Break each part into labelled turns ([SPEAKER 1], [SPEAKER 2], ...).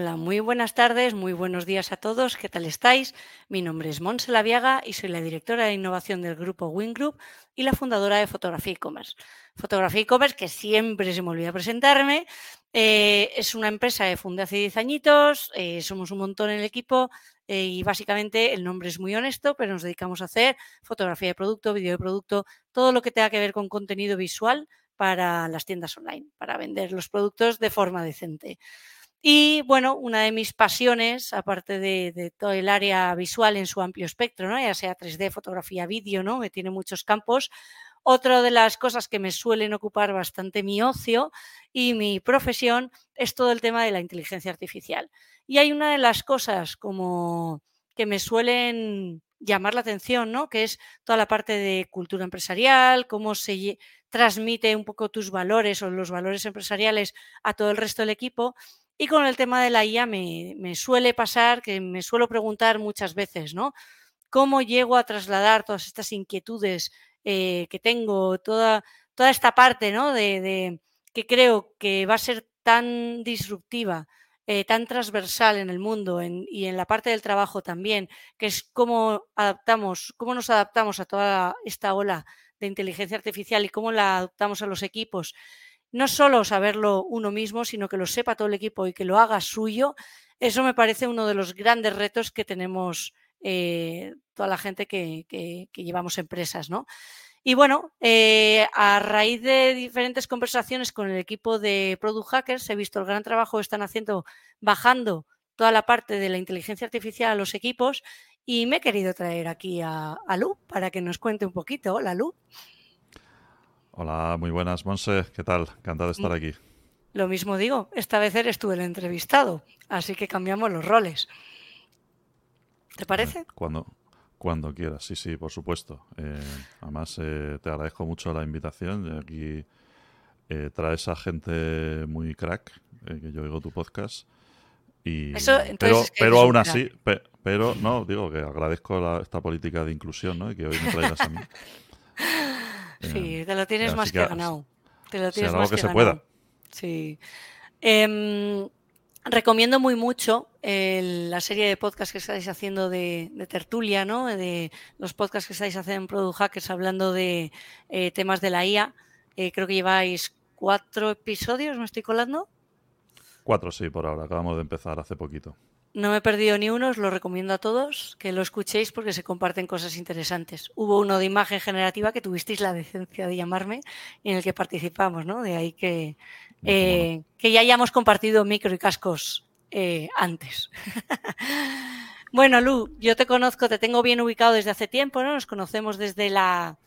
[SPEAKER 1] Hola, muy buenas tardes, muy buenos días a todos. ¿Qué tal estáis? Mi nombre es Monse Laviaga y soy la directora de innovación del grupo Wing Group y la fundadora de Fotografía e-commerce. Fotografía e-commerce, que siempre se me olvida presentarme, eh, es una empresa que fundé hace 10 añitos, eh, somos un montón en el equipo eh, y básicamente el nombre es muy honesto, pero nos dedicamos a hacer fotografía de producto, vídeo de producto, todo lo que tenga que ver con contenido visual para las tiendas online, para vender los productos de forma decente. Y bueno, una de mis pasiones, aparte de, todo el área visual en su amplio espectro, ¿no? ya sea 3D, fotografía, vídeo, ¿no? que tiene muchos campos, otra de las cosas que me suelen ocupar bastante mi ocio y mi profesión es todo el tema de la inteligencia artificial. Y hay una de las cosas como que me suelen llamar la atención, ¿no? Que es toda la parte de cultura empresarial, cómo se transmite un poco tus valores o los valores empresariales a todo el resto del equipo y con el tema de la IA me, suele pasar que me suelo preguntar muchas veces, ¿no? ¿Cómo llego a trasladar todas estas inquietudes eh, que tengo, toda, esta parte, ¿no? De, que creo que va a ser tan disruptiva, eh, tan transversal en el mundo y en la parte del trabajo también, que es cómo adaptamos, cómo nos adaptamos a toda esta ola de inteligencia artificial y cómo la adaptamos a los equipos no solo saberlo uno mismo, sino que lo sepa todo el equipo y que lo haga suyo, eso me parece uno de los grandes retos que tenemos eh, toda la gente que, llevamos empresas, ¿no? Y bueno, eh, a raíz de diferentes conversaciones con el equipo de Product Hackers, he visto el gran trabajo que están haciendo bajando toda la parte de la inteligencia artificial a los equipos y me he querido traer aquí a, a Lu para que nos cuente un poquito. Hola, Lu.
[SPEAKER 2] Hola, muy buenas, Monse. ¿Qué tal? Encantado de estar aquí.
[SPEAKER 1] Lo mismo digo, esta vez eres tú el entrevistado, así que cambiamos los roles. ¿Te parece?
[SPEAKER 2] Cuando, cuando quieras, sí, sí, por supuesto. Eh, además, eh, te agradezco mucho la invitación. Aquí eh, traes a gente muy crack, que yo oigo tu podcast. Y, pero pero aún así, pero no, digo que agradezco esta política de inclusión ¿no? y que hoy me traigas a mí.
[SPEAKER 1] Sí, te lo tienes más que, ganado. Te lo tienes
[SPEAKER 2] más que, se pueda.
[SPEAKER 1] Sí. Em, recomiendo muy mucho la serie de podcasts que estáis haciendo de, tertulia, ¿no? De los podcasts que estáis haciendo en Product Hackers hablando de eh, temas de la IA. Eh, creo que lleváis cuatro episodios, ¿me estoy colando?
[SPEAKER 2] Cuatro, sí, por ahora. Acabamos de empezar hace poquito.
[SPEAKER 1] No me he perdido ni uno, os lo recomiendo a todos que lo escuchéis porque se comparten cosas interesantes. Hubo uno de imagen generativa que tuvisteis la decencia de llamarme y en el que participamos, ¿no? De ahí que, eh, que ya hayamos compartido micro y cascos eh, antes. bueno, Lu, yo te conozco, te tengo bien ubicado desde hace tiempo, ¿no? Nos conocemos desde la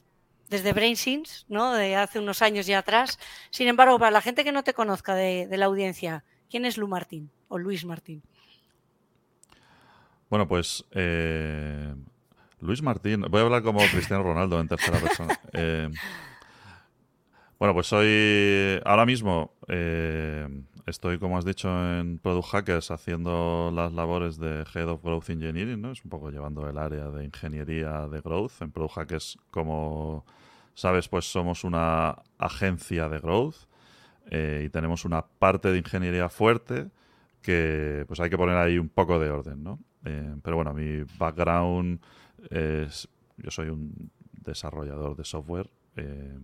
[SPEAKER 1] desde BrainSins, ¿no? De hace unos años ya atrás. Sin embargo, para la gente que no te conozca de, de la audiencia, ¿quién es Lu Martín o Luis Martín?
[SPEAKER 2] Bueno, pues eh, Luis Martín, voy a hablar como Cristiano Ronaldo en tercera persona. Eh, bueno, pues soy ahora mismo eh, estoy, como has dicho, en Product Hackers haciendo las labores de Head of Growth Engineering, ¿no? Es un poco llevando el área de ingeniería de growth. En Product Hackers, como sabes, pues somos una agencia de growth y tenemos una parte de ingeniería fuerte que pues hay que poner ahí un poco de orden, ¿no? Eh, pero bueno, mi background es, yo soy un desarrollador de software eh,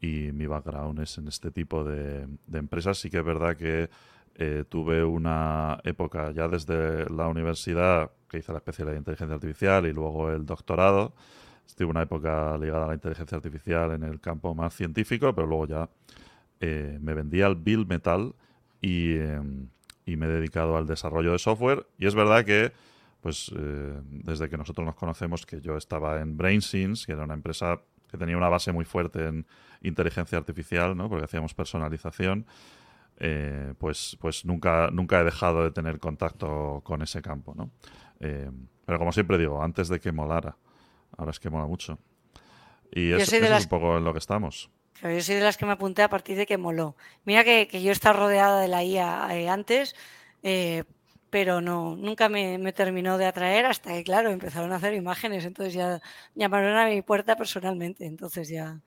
[SPEAKER 2] y mi background es en este tipo de, empresas. Sí que es verdad que eh, tuve una época ya desde la universidad que hice la especialidad de inteligencia artificial y luego el doctorado. Estuve una época ligada a la inteligencia artificial en el campo más científico, pero luego ya me vendí al Bill Metal y, y me he dedicado al desarrollo de software. Y es verdad que pues eh, desde que nosotros nos conocemos, que yo estaba en BrainSins, que era una empresa que tenía una base muy fuerte en inteligencia artificial, ¿no? porque hacíamos personalización, eh, pues, pues nunca, nunca he dejado de tener contacto con ese campo. ¿no? Eh, pero como siempre digo, antes de que molara, ahora es que mola mucho. Y eso, es un poco en lo que estamos.
[SPEAKER 1] Yo soy de las que me apunté a partir de que moló. Mira que, que yo estaba rodeada de la IA antes, pero no, nunca me, terminó de atraer hasta que, claro, empezaron a hacer imágenes, entonces ya llamaron a mi puerta personalmente, entonces ya,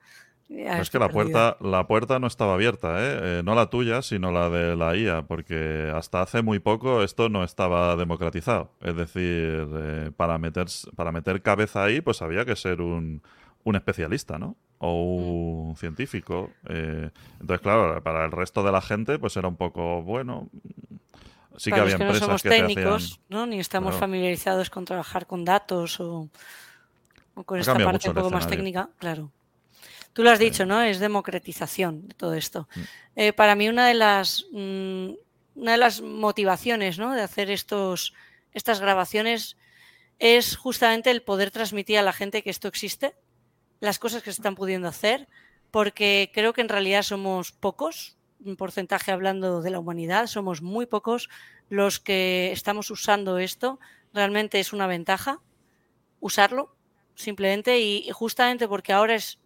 [SPEAKER 2] es que la puerta, la puerta no estaba abierta, ¿eh? ¿eh? no la tuya, sino la de la IA, porque hasta hace muy poco esto no estaba democratizado. Es decir, eh, para, meter, para meter cabeza ahí, pues había que ser un, un especialista, ¿no? O un mm. científico. Eh, entonces, claro, para el resto de la gente, pues era un poco, bueno,
[SPEAKER 1] sí que había empresas no somos técnicos, ¿no? Ni estamos familiarizados con trabajar con datos o, con esta parte un poco más técnica, claro. Tú lo has dicho, ¿no? Es democratización de todo esto. Mm. Eh, para mí una de las mm, una de las motivaciones, ¿no? De hacer estos estas grabaciones es justamente el poder transmitir a la gente que esto existe, las cosas que se están pudiendo hacer, porque creo que en realidad somos pocos, porcentaje hablando de la humanidad, somos muy pocos los que estamos usando esto. Realmente es una ventaja usarlo, simplemente, y, justamente porque ahora es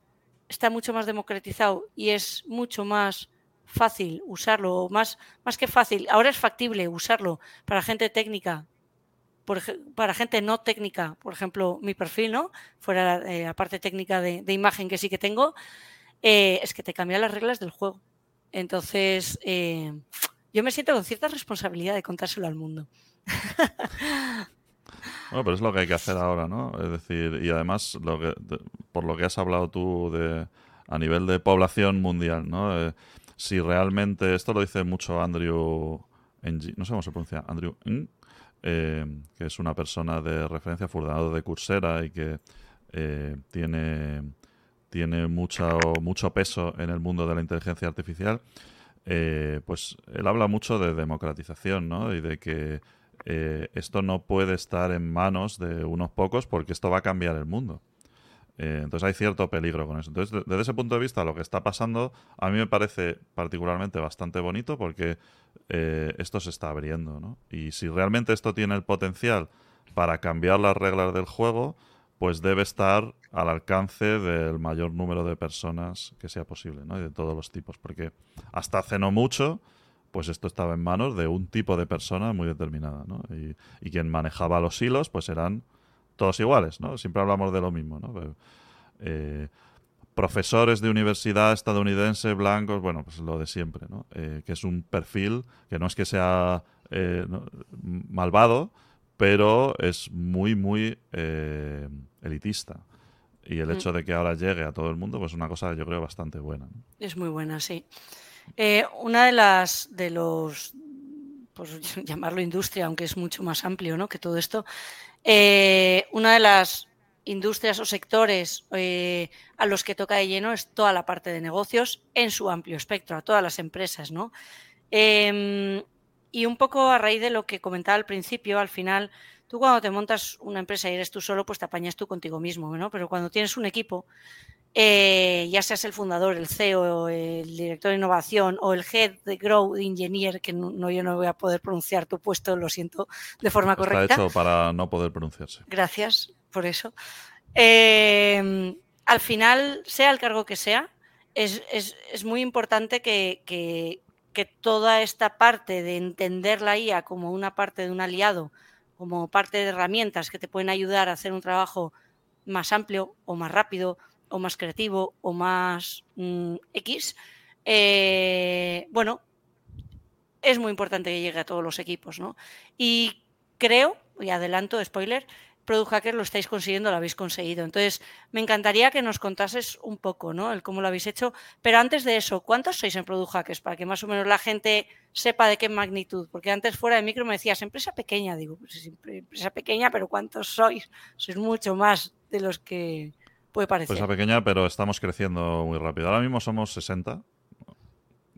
[SPEAKER 1] está mucho más democratizado y es mucho más fácil usarlo, más, más que fácil, ahora es factible usarlo para gente técnica, para gente no técnica, por ejemplo, mi perfil, ¿no? Fuera eh, la parte técnica de, imagen que sí que tengo, eh, es que te cambia las reglas del juego. Entonces, eh, yo me siento con cierta responsabilidad de contárselo al mundo.
[SPEAKER 2] Bueno, pero es lo que hay que hacer ahora, ¿no? Es decir, y además, lo que, por lo que has hablado tú de, a nivel de población mundial, ¿no? Eh, si realmente, esto lo dice mucho Andrew, no sé cómo se pronuncia, Andrew eh, que es una persona de referencia fundador de Coursera y que eh, tiene, tiene mucho, mucho peso en el mundo de la inteligencia artificial, pues él habla mucho de democratización, ¿no? Y de que eh, esto no puede estar en manos de unos pocos porque esto va a cambiar el mundo. Eh, entonces hay cierto peligro con eso. Entonces, desde ese punto de vista, lo que está pasando a mí me parece particularmente bastante bonito porque eh, esto se está abriendo. ¿no? Y si realmente esto tiene el potencial para cambiar las reglas del juego, pues debe estar al alcance del mayor número de personas que sea posible, ¿no? Y de todos los tipos. Porque hasta hace no mucho pues esto estaba en manos de un tipo de persona muy determinada, ¿no? Y, quien manejaba los hilos, pues eran todos iguales, ¿no? Siempre hablamos de lo mismo, ¿no? Eh, profesores de universidad estadounidense, blancos, bueno, pues lo de siempre, ¿no? Eh, que es un perfil que no es que sea eh, malvado, pero es muy, muy elitista. Y el mm. hecho de que ahora llegue a todo el mundo, pues es una cosa yo creo bastante buena.
[SPEAKER 1] Es muy buena, sí. Eh, una de las de los pues llamarlo industria, aunque es mucho más amplio ¿no? que todo esto, eh, una de las industrias o sectores eh, a los que toca de lleno es toda la parte de negocios en su amplio espectro, a todas las empresas, ¿no? Em, y un poco a raíz de lo que comentaba al principio, al final, tú cuando te montas una empresa y eres tú solo, pues te apañas tú contigo mismo, ¿no? Pero cuando tienes un equipo, eh, ya seas el fundador, el CEO, el director de innovación o el head de Grow Engineer, que no, yo no voy a poder pronunciar tu puesto, lo siento, de forma correcta.
[SPEAKER 2] Está hecho para no poder pronunciarse.
[SPEAKER 1] Gracias por eso. Eh, al final, sea el cargo que sea, es, muy importante que, que toda esta parte de entender la IA como una parte de un aliado, como parte de herramientas que te pueden ayudar a hacer un trabajo más amplio o más rápido o más creativo o más mm, X, eh, bueno, es muy importante que llegue a todos los equipos, ¿no? Y creo, y adelanto, spoiler, Product Hacker lo estáis consiguiendo, lo habéis conseguido. Entonces, me encantaría que nos contases un poco, ¿no? El cómo lo habéis hecho. Pero antes de eso, ¿cuántos sois en Product Hackers? Para que más o menos la gente sepa de qué magnitud. Porque antes fuera de micro me decías, empresa pequeña. Digo, pues empresa pequeña, pero ¿cuántos sois? Sois mucho más de los que, puede parecer.
[SPEAKER 2] Pues pequeña, pero estamos creciendo muy rápido. Ahora mismo somos 60,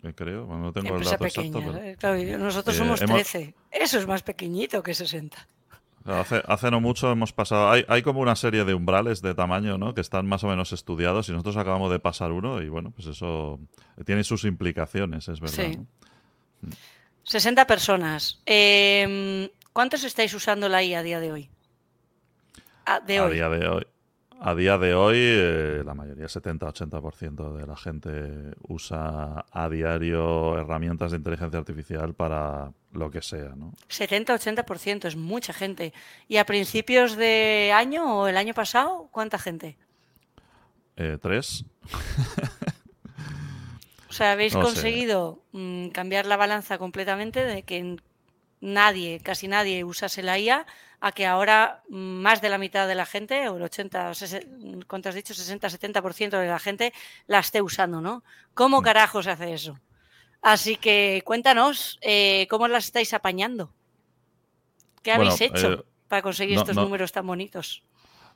[SPEAKER 2] eh, creo. no tengo el dato exacto.
[SPEAKER 1] ¿eh? nosotros eh, somos 13. Eso es más pequeñito que 60.
[SPEAKER 2] Hace, hace, no mucho hemos pasado. Hay, hay, como una serie de umbrales de tamaño, ¿no? Que están más o menos estudiados y nosotros acabamos de pasar uno y bueno, pues eso tiene sus implicaciones, es verdad. Sí.
[SPEAKER 1] 60 personas. Em, ¿Cuántos estáis usando la IA a día de hoy?
[SPEAKER 2] a día de hoy. A día de hoy, eh, la mayoría, 70-80% de la gente usa a diario herramientas de inteligencia artificial para lo que sea, ¿no?
[SPEAKER 1] 70-80% es mucha gente. ¿Y a principios de año o el año pasado, cuánta gente?
[SPEAKER 2] Eh, tres.
[SPEAKER 1] o sea, habéis conseguido mm, cambiar la balanza completamente de que nadie, casi nadie usase la IA a que ahora más de la mitad de la gente, o el 80, ¿cuánto has dicho? 60-70% de la gente la esté usando, ¿no? ¿Cómo mm. carajo se hace eso? Así que cuéntanos, eh, ¿cómo las estáis apañando? ¿Qué habéis hecho eh, para conseguir estos números tan bonitos?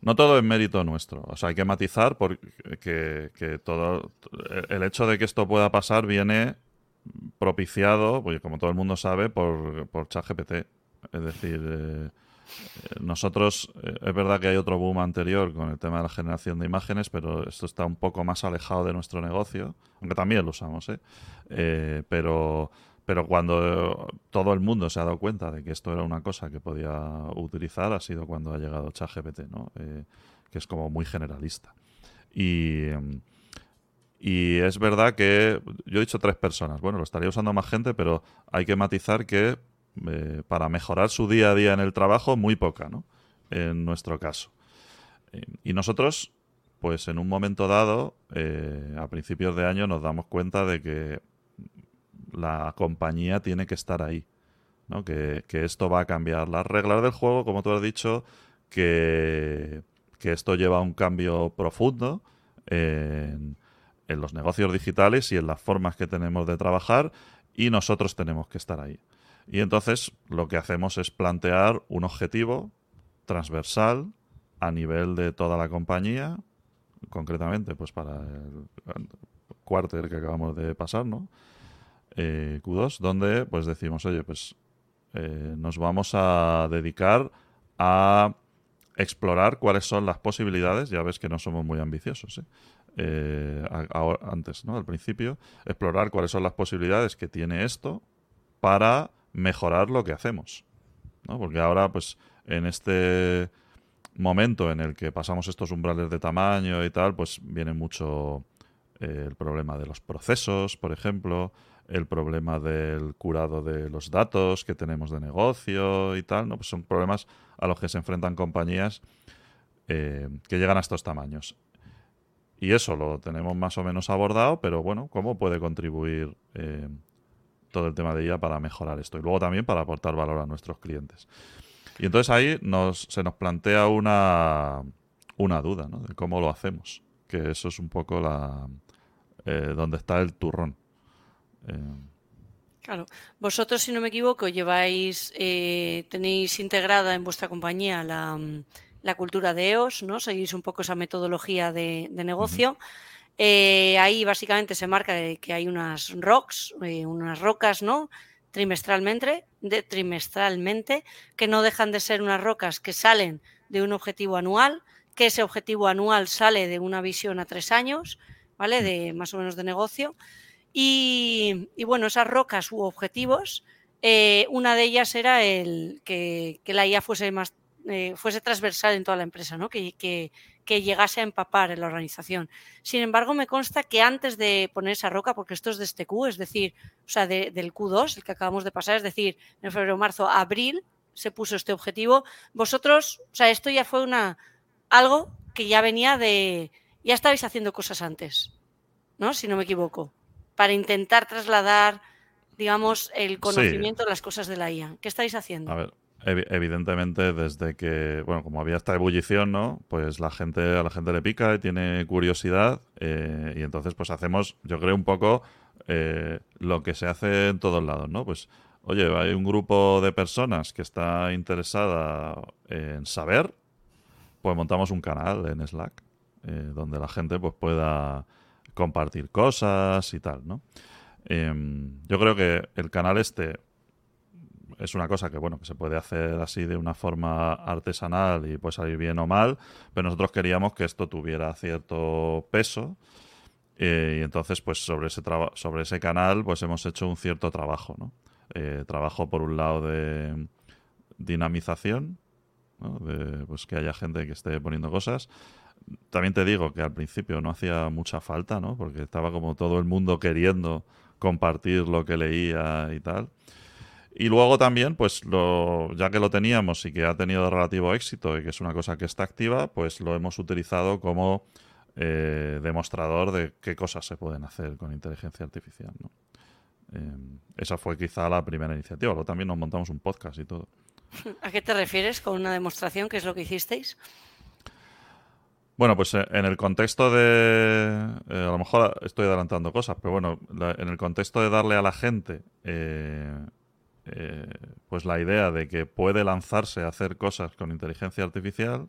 [SPEAKER 2] No todo es mérito nuestro. O sea, hay que matizar porque que todo el hecho de que esto pueda pasar viene propiciado, pues como todo el mundo sabe, por, por ChatGPT. Es decir, eh, nosotros, eh, es verdad que hay otro boom anterior con el tema de la generación de imágenes, pero esto está un poco más alejado de nuestro negocio, aunque también lo usamos, ¿eh? eh pero, pero cuando todo el mundo se ha dado cuenta de que esto era una cosa que podía utilizar, ha sido cuando ha llegado ChatGPT, ¿no? que es como muy generalista. Y, y es verdad que yo he dicho tres personas. Bueno, lo estaría usando más gente, pero hay que matizar que eh, para mejorar su día a día en el trabajo, muy poca, ¿no? En nuestro caso. Y nosotros, pues en un momento dado, eh, a principios de año, nos damos cuenta de que la compañía tiene que estar ahí. Que, esto va a cambiar las reglas del juego, como tú has dicho, que, esto lleva a un cambio profundo en los negocios digitales y en las formas que tenemos de trabajar y nosotros tenemos que estar ahí. Y entonces lo que hacemos es plantear un objetivo transversal a nivel de toda la compañía, concretamente pues para el quarter que acabamos de pasar, ¿no? Eh, Q2, donde pues decimos, oye, pues eh, nos vamos a dedicar a explorar cuáles son las posibilidades, ya ves que no somos muy ambiciosos, ¿eh? antes, ¿no? Al principio, explorar cuáles son las posibilidades que tiene esto para mejorar lo que hacemos. Porque ahora, pues, en este momento en el que pasamos estos umbrales de tamaño y tal, pues viene mucho eh, el problema de los procesos, por ejemplo, el problema del curado de los datos que tenemos de negocio y tal, ¿no? Pues son problemas a los que se enfrentan compañías eh, que llegan a estos tamaños. Y eso lo tenemos más o menos abordado, pero bueno, ¿cómo puede contribuir eh, todo el tema de ella para mejorar esto y luego también para aportar valor a nuestros clientes. Y entonces ahí nos, se nos plantea una, una duda ¿no? de cómo lo hacemos, que eso es un poco la eh, donde está el turrón.
[SPEAKER 1] Eh, claro, vosotros, si no me equivoco, lleváis, eh, tenéis integrada en vuestra compañía la, la, cultura de EOS, ¿no? Seguís un poco esa metodología de, negocio. Eh, ahí básicamente se marca que hay unas rocks, eh, unas rocas, ¿no? Trimestralmente, de, trimestralmente, que no dejan de ser unas rocas que salen de un objetivo anual, que ese objetivo anual sale de una visión a tres años, ¿vale? Mm. De más o menos de negocio. Y, bueno, esas rocas u objetivos, eh, una de ellas era el que, la IA fuese más fuese transversal en toda la empresa, ¿no? Que, que, que llegase a empapar en la organización. Sin embargo, me consta que antes de poner esa roca, porque esto es de este Q, es decir, o sea, del Q2, el que acabamos de pasar, es decir, en febrero, marzo, abril, se puso este objetivo. Vosotros, o sea, esto ya fue una algo que ya venía de, ya estabais haciendo cosas antes, ¿no? Si no me equivoco, para intentar trasladar, digamos, el conocimiento de las cosas de la IA. ¿Qué estáis haciendo?
[SPEAKER 2] A ver, evidentemente desde que, bueno, como había esta ebullición, ¿no? Pues la gente, a la gente le pica y tiene curiosidad eh, y entonces pues hacemos, yo creo un poco eh, lo que se hace en todos lados, ¿no? Pues, oye, hay un grupo de personas que está interesada en saber, pues montamos un canal en Slack eh, donde la gente pues pueda compartir cosas y tal, ¿no? Em, yo creo que el canal este es una cosa que bueno que se puede hacer así de una forma artesanal y puede salir bien o mal, pero nosotros queríamos que esto tuviera cierto peso eh, y entonces pues sobre ese sobre ese canal pues hemos hecho un cierto trabajo, ¿no? Eh, trabajo por un lado de dinamización, de pues que haya gente que esté poniendo cosas. También te digo que al principio no hacía mucha falta, ¿no? Porque estaba como todo el mundo queriendo compartir lo que leía y tal. Y luego también, pues lo, ya que lo teníamos y que ha tenido relativo éxito y que es una cosa que está activa, pues lo hemos utilizado como eh, demostrador de qué cosas se pueden hacer con inteligencia artificial. ¿no? Eh, esa fue quizá la primera iniciativa. Luego también nos montamos un podcast y todo.
[SPEAKER 1] ¿A qué te refieres con una demostración? ¿Qué es lo que hicisteis?
[SPEAKER 2] Bueno, pues eh, en el contexto de. a lo mejor estoy adelantando cosas, pero bueno, en el contexto de darle a la gente. Pues la idea de que puede lanzarse a hacer cosas con inteligencia artificial,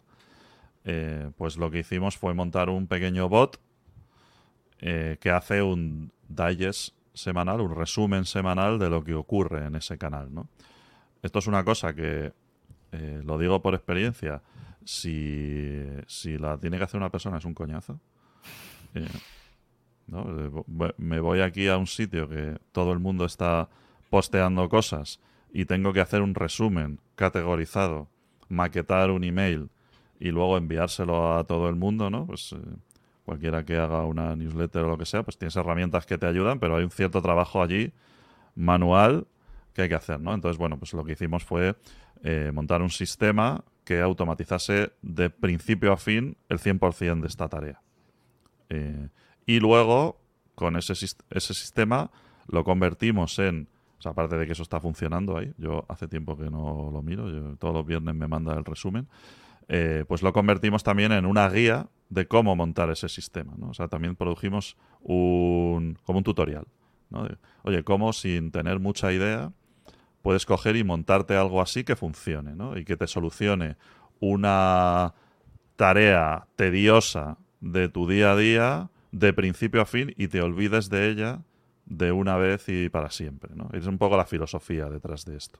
[SPEAKER 2] pues lo que hicimos fue montar un pequeño bot que hace un digest semanal, un resumen semanal de lo que ocurre en ese canal, ¿no? Esto es una cosa que, eh, lo digo por experiencia, si, si, la tiene que hacer una persona es un coñazo. Eh, me voy aquí a un sitio que todo el mundo está posteando cosas y tengo que hacer un resumen categorizado, maquetar un email y luego enviárselo a todo el mundo, ¿no? Pues eh, cualquiera que haga una newsletter o lo que sea, pues tienes herramientas que te ayudan, pero hay un cierto trabajo allí manual que hay que hacer, ¿no? Entonces, bueno, pues lo que hicimos fue eh, montar un sistema que automatizase de principio a fin el 100% de esta tarea. Eh, y luego, con ese, ese sistema, lo convertimos en... Sea, aparte de que eso está funcionando ahí, yo hace tiempo que no lo miro, yo, todos los viernes me manda el resumen, eh, pues lo convertimos también en una guía de cómo montar ese sistema. O sea, también produjimos un, como un tutorial. ¿no? oye, cómo sin tener mucha idea puedes coger y montarte algo así que funcione ¿no? y que te solucione una tarea tediosa de tu día a día de principio a fin y te olvides de ella de una vez y para siempre. ¿no? Es un poco la filosofía detrás de esto.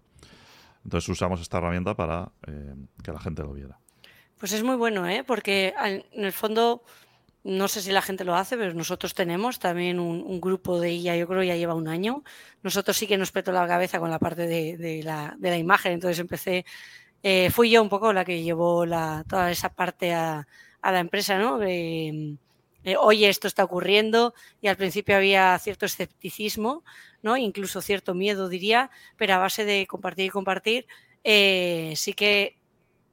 [SPEAKER 2] Entonces usamos esta herramienta para eh, que la gente lo viera.
[SPEAKER 1] Pues es muy bueno, ¿eh? porque en el fondo, no sé si la gente lo hace, pero nosotros tenemos también un, grupo de ella, yo creo ya lleva un año. Nosotros sí que nos petó la cabeza con la parte de, la, imagen, entonces empecé, eh, fui yo un poco la que llevó la, toda esa parte a, la empresa, ¿no? Oye, esto está ocurriendo y al principio había cierto escepticismo, ¿no? Incluso cierto miedo, diría, pero a base de compartir y compartir, eh, sí que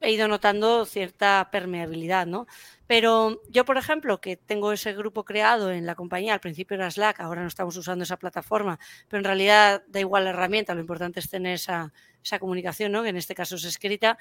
[SPEAKER 1] he ido notando cierta permeabilidad, ¿no? Pero yo, por ejemplo, que tengo ese grupo creado en la compañía, al principio era Slack, ahora no estamos usando esa plataforma, pero en realidad da igual la herramienta, lo importante es tener esa, comunicación, ¿no? que en este caso es escrita,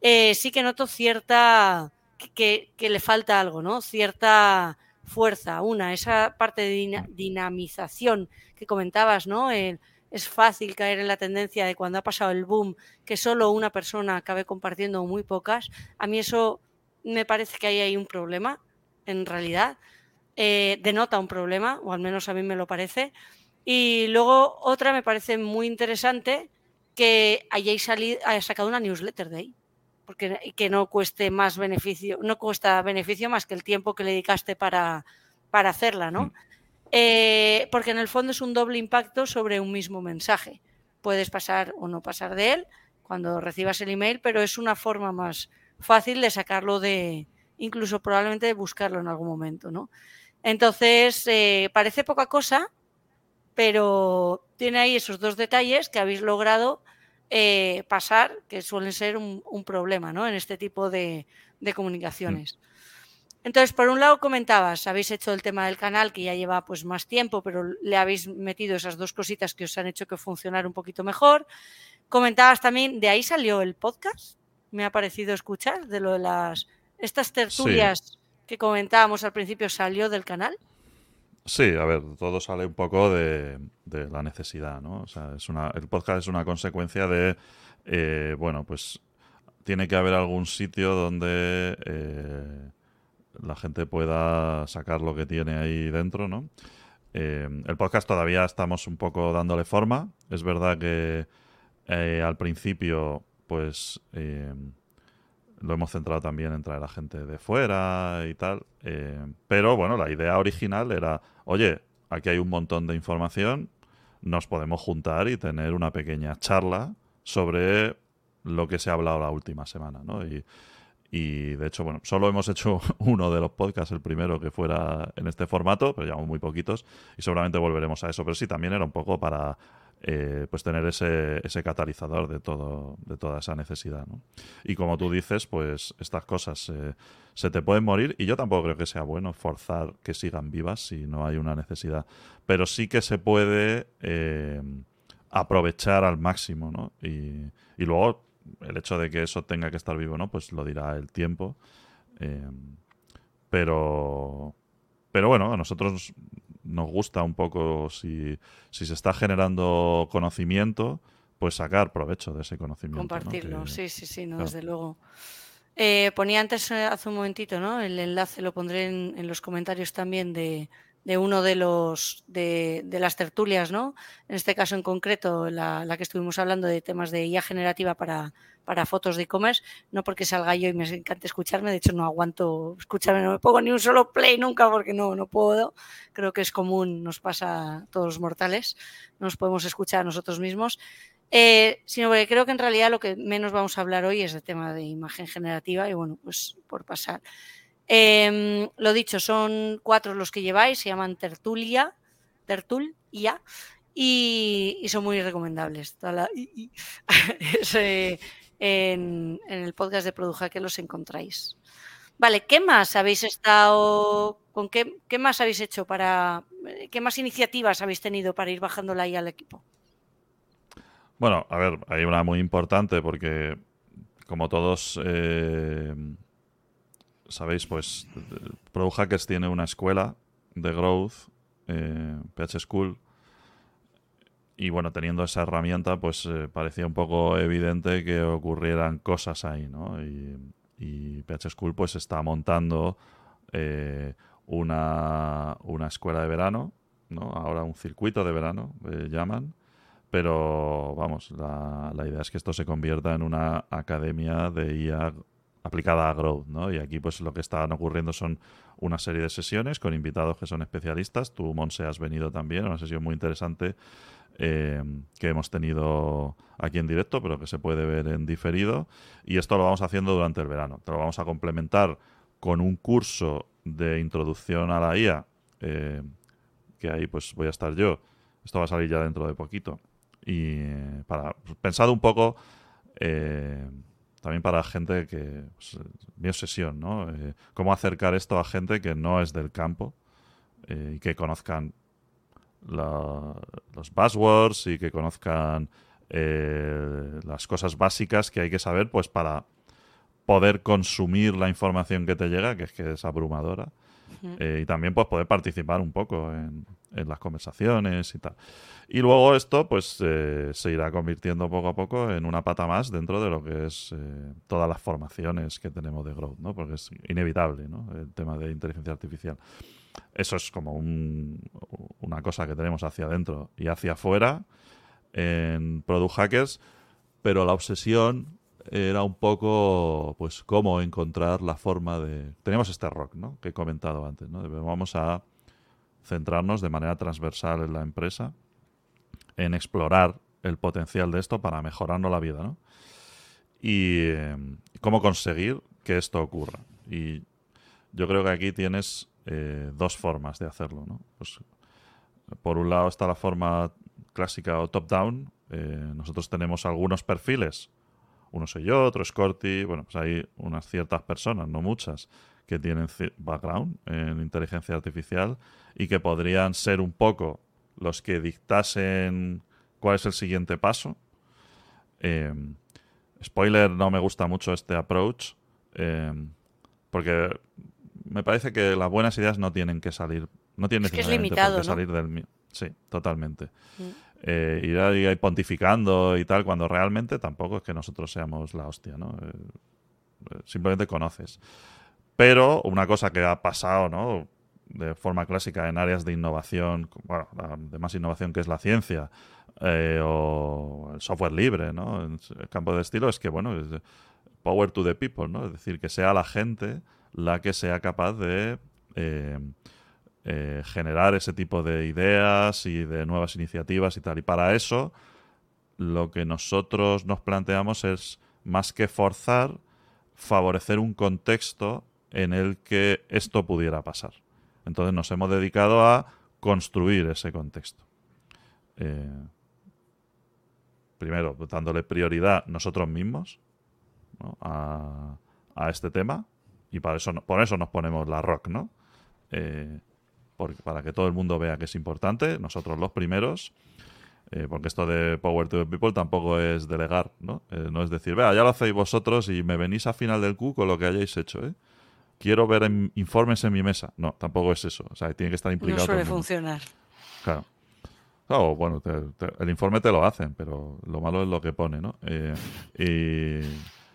[SPEAKER 1] eh, sí que noto cierta, que, le falta algo, ¿no? Cierta fuerza, una, esa parte de dinamización que comentabas, ¿no? Es fácil caer en la tendencia de cuando ha pasado el boom que solo una persona acabe compartiendo muy pocas. A mí eso me parece que ahí hay un problema, en realidad. Eh, denota un problema, o al menos a mí me lo parece. Y luego otra me parece muy interesante que hayáis salido, sacado una newsletter de ahí. Porque que no cueste más beneficio, no cuesta beneficio más que el tiempo que le dedicaste para, para hacerla, ¿no? Mm. Eh, porque en el fondo es un doble impacto sobre un mismo mensaje. Puedes pasar o no pasar de él cuando recibas el email, pero es una forma más fácil de sacarlo de, incluso probablemente de buscarlo en algún momento, ¿no? Entonces, eh, parece poca cosa, pero tiene ahí esos dos detalles que habéis logrado eh, pasar, que suelen ser un, problema, ¿no? En este tipo de, comunicaciones. Entonces, por un lado comentabas, habéis hecho el tema del canal que ya lleva pues más tiempo, pero le habéis metido esas dos cositas que os han hecho que funcionara un poquito mejor. Comentabas también, de ahí salió el podcast, me ha parecido escuchar, de lo de las estas tertulias que comentábamos al principio salió del canal.
[SPEAKER 2] Sí, a ver, todo sale un poco de, la necesidad, ¿no? O sea, es una, el podcast es una consecuencia de, eh, bueno, pues tiene que haber algún sitio donde eh, la gente pueda sacar lo que tiene ahí dentro, ¿no? Eh, el podcast todavía estamos un poco dándole forma. Es verdad que al principio, pues lo hemos centrado también en traer a gente de fuera y tal. pero bueno, la idea original era, oye, aquí hay un montón de información, nos podemos juntar y tener una pequeña charla sobre lo que se ha hablado la última semana, ¿no? Y, Y de hecho, bueno, solo hemos hecho uno de los podcasts, el primero que fuera en este formato, pero llevamos muy poquitos y seguramente volveremos a eso. Pero sí, también era un poco para eh, pues tener ese, ese, catalizador de todo de toda esa necesidad ¿no? y como tú dices pues estas cosas eh, se te pueden morir y yo tampoco creo que sea bueno forzar que sigan vivas si no hay una necesidad pero sí que se puede eh, aprovechar al máximo ¿no? y, y, luego el hecho de que eso tenga que estar vivo no pues lo dirá el tiempo pero pero bueno a nosotros nos gusta un poco, si, si se está generando conocimiento, pues sacar provecho de ese conocimiento.
[SPEAKER 1] Compartirlo, sí, sí, sí, no, desde luego. Eh, ponía antes, eh, hace un momentito, ¿no? El enlace lo pondré en, los comentarios también de, de uno de los de, de, las tertulias, ¿no? En este caso en concreto, la, la, que estuvimos hablando de temas de IA generativa para, para fotos de e-commerce, no porque salga yo y me encante escucharme, de hecho no aguanto escucharme, no me pongo ni un solo play nunca porque no, no puedo, creo que es común, nos pasa a todos los mortales, no nos podemos escuchar a nosotros mismos, eh, sino que creo que en realidad lo que menos vamos a hablar hoy es el tema de imagen generativa y bueno, pues por pasar. Eh, lo dicho, son cuatro los que lleváis, se llaman Tertulia, Tertul, IA, y, y, son muy recomendables. En, el podcast de Produja que los encontráis. Vale, ¿qué más habéis estado, con qué, qué más habéis hecho para, qué más iniciativas habéis tenido para ir bajándola ahí al equipo?
[SPEAKER 2] Bueno, a ver, hay una muy importante porque, como todos eh, sabéis, pues Product Hackers tiene una escuela de growth, eh, PH School, y bueno, teniendo esa herramienta, pues eh, parecía un poco evidente que ocurrieran cosas ahí, ¿no? Y, PH School pues está montando eh, una, una, escuela de verano, ¿no? Ahora un circuito de verano, eh, llaman. Pero vamos, la, la, idea es que esto se convierta en una academia de IA aplicada a growth, ¿no? Y aquí pues lo que están ocurriendo son una serie de sesiones con invitados que son especialistas. Tú, Monse, has venido también, una sesión muy interesante eh, que hemos tenido aquí en directo, pero que se puede ver en diferido. Y esto lo vamos haciendo durante el verano. Te lo vamos a complementar con un curso de introducción a la IA, eh, que ahí pues voy a estar yo. Esto va a salir ya dentro de poquito. Y eh, para pensado un poco también para gente que pues, mi obsesión, ¿no? Eh, cómo acercar esto a gente que no es del campo y que conozcan la, los buzzwords y que conozcan eh, las cosas básicas que hay que saber pues para poder consumir la información que te llega, que es que es abrumadora. Eh, y también pues poder participar un poco en, en, las conversaciones y tal. Y luego esto pues eh, se irá convirtiendo poco a poco en una pata más dentro de lo que es eh, todas las formaciones que tenemos de Growth, ¿no? Porque es inevitable, ¿no? El tema de inteligencia artificial. Eso es como un, una cosa que tenemos hacia adentro y hacia afuera en Product Hackers, pero la obsesión era un poco, pues, cómo encontrar la forma de... Tenemos este rock, ¿no? Que he comentado antes, ¿no? Vamos a centrarnos de manera transversal en la empresa, en explorar el potencial de esto para mejorarnos la vida, ¿no? Y eh, cómo conseguir que esto ocurra. Y yo creo que aquí tienes eh, dos formas de hacerlo, ¿no? Pues, por un lado está la forma clásica o top-down. Eh, nosotros tenemos algunos perfiles uno soy yo, otro es Corti. Bueno, pues hay unas ciertas personas, no muchas, que tienen background en inteligencia artificial y que podrían ser un poco los que dictasen cuál es el siguiente paso. Em, spoiler, no me gusta mucho este approach, em, porque me parece que las buenas ideas no tienen que salir, no tienen
[SPEAKER 1] es que, es limitado,
[SPEAKER 2] salir del... Sí, totalmente. Mm eh, ir ahí pontificando y tal, cuando realmente tampoco es que nosotros seamos la hostia, ¿no? Eh, eh, simplemente conoces. Pero una cosa que ha pasado, ¿no? De forma clásica en áreas de innovación, bueno, de más innovación que es la ciencia, eh, o el software libre, ¿no? En el campo de estilo es que, bueno, es power to the people, ¿no? Es decir, que sea la gente la que sea capaz de eh, generar ese tipo de ideas y de nuevas iniciativas y tal. Y para eso, lo que nosotros nos planteamos es, más que forzar, favorecer un contexto en el que esto pudiera pasar. Entonces nos hemos dedicado a construir ese contexto. Eh, primero, dándole prioridad nosotros mismos a, este tema y para eso, por eso nos ponemos la rock, ¿no? Eh, para que todo el mundo vea que es importante, nosotros los primeros, eh, porque esto de Power to the People tampoco es delegar, ¿no? no es decir, vea, ya lo hacéis vosotros y me venís a final del Q con lo que hayáis hecho, ¿eh? Quiero ver informes en mi mesa. No, tampoco es eso. O sea, tiene que estar implicado. No
[SPEAKER 1] suele funcionar.
[SPEAKER 2] Claro. Claro, bueno, el informe te lo hacen, pero lo malo es lo que pone, ¿no? Eh, y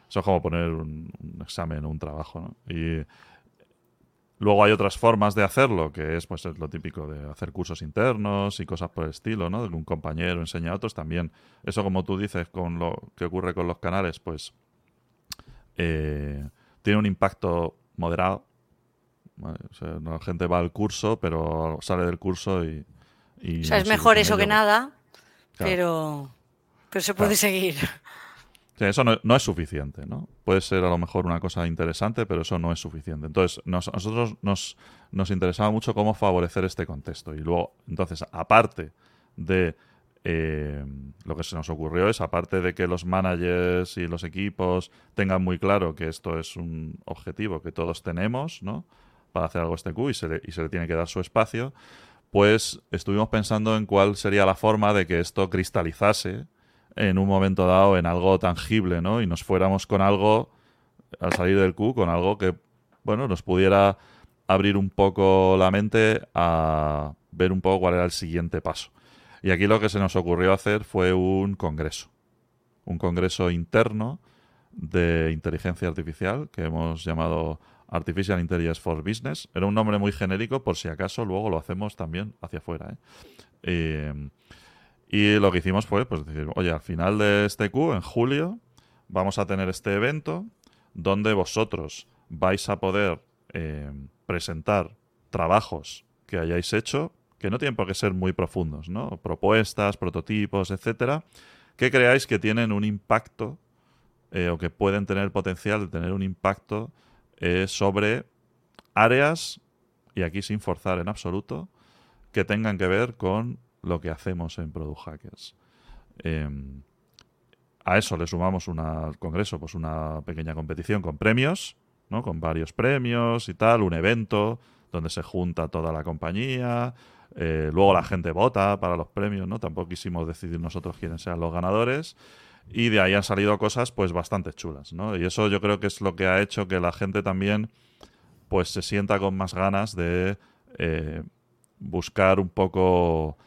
[SPEAKER 2] eso es como poner un, examen o un trabajo, ¿no? Y luego hay otras formas de hacerlo, que es pues lo típico de hacer cursos internos y cosas por el estilo, ¿no? De que un compañero enseña a otros también. Eso, como tú dices, con lo que ocurre con los canales, pues eh, tiene un impacto moderado. la gente va al curso, pero sale del curso y...
[SPEAKER 1] o sea, es mejor eso que nada, pero, pero se puede seguir.
[SPEAKER 2] eso no, es suficiente, ¿no? Puede ser a lo mejor una cosa interesante, pero eso no es suficiente. Entonces, nosotros nos, nos interesaba mucho cómo favorecer este contexto. Y luego, entonces, aparte de eh, lo que se nos ocurrió es, aparte de que los managers y los equipos tengan muy claro que esto es un objetivo que todos tenemos, ¿no? Para hacer algo este Q y se, le, y se le tiene que dar su espacio, pues estuvimos pensando en cuál sería la forma de que esto cristalizase en un momento dado en algo tangible, ¿no? Y nos fuéramos con algo, al salir del Q, con algo que, bueno, nos pudiera abrir un poco la mente a ver un poco cuál era el siguiente paso. Y aquí lo que se nos ocurrió hacer fue un congreso, un congreso interno de inteligencia artificial que hemos llamado Artificial Intelligence for Business. Era un nombre muy genérico por si acaso luego lo hacemos también hacia afuera. ¿eh? y lo que hicimos fue pues, decir, oye, al final de este Q, en julio, vamos a tener este evento donde vosotros vais a poder eh, presentar trabajos que hayáis hecho que no tienen por qué ser muy profundos, ¿no? Propuestas, prototipos, etcétera, que creáis que tienen un impacto eh, o que pueden tener potencial de tener un impacto eh, sobre áreas, y aquí sin forzar en absoluto, que tengan que ver con lo que hacemos en Product Hackers. Em, a eso le sumamos una, al congreso, pues una pequeña competición con premios, ¿no? Con varios premios y tal, un evento donde se junta toda la compañía, eh, luego la gente vota para los premios, ¿no? Tampoco quisimos decidir nosotros quiénes sean los ganadores. Y de ahí han salido cosas pues bastante chulas, ¿no? Y eso yo creo que es lo que ha hecho que la gente también pues se sienta con más ganas de eh, buscar un poco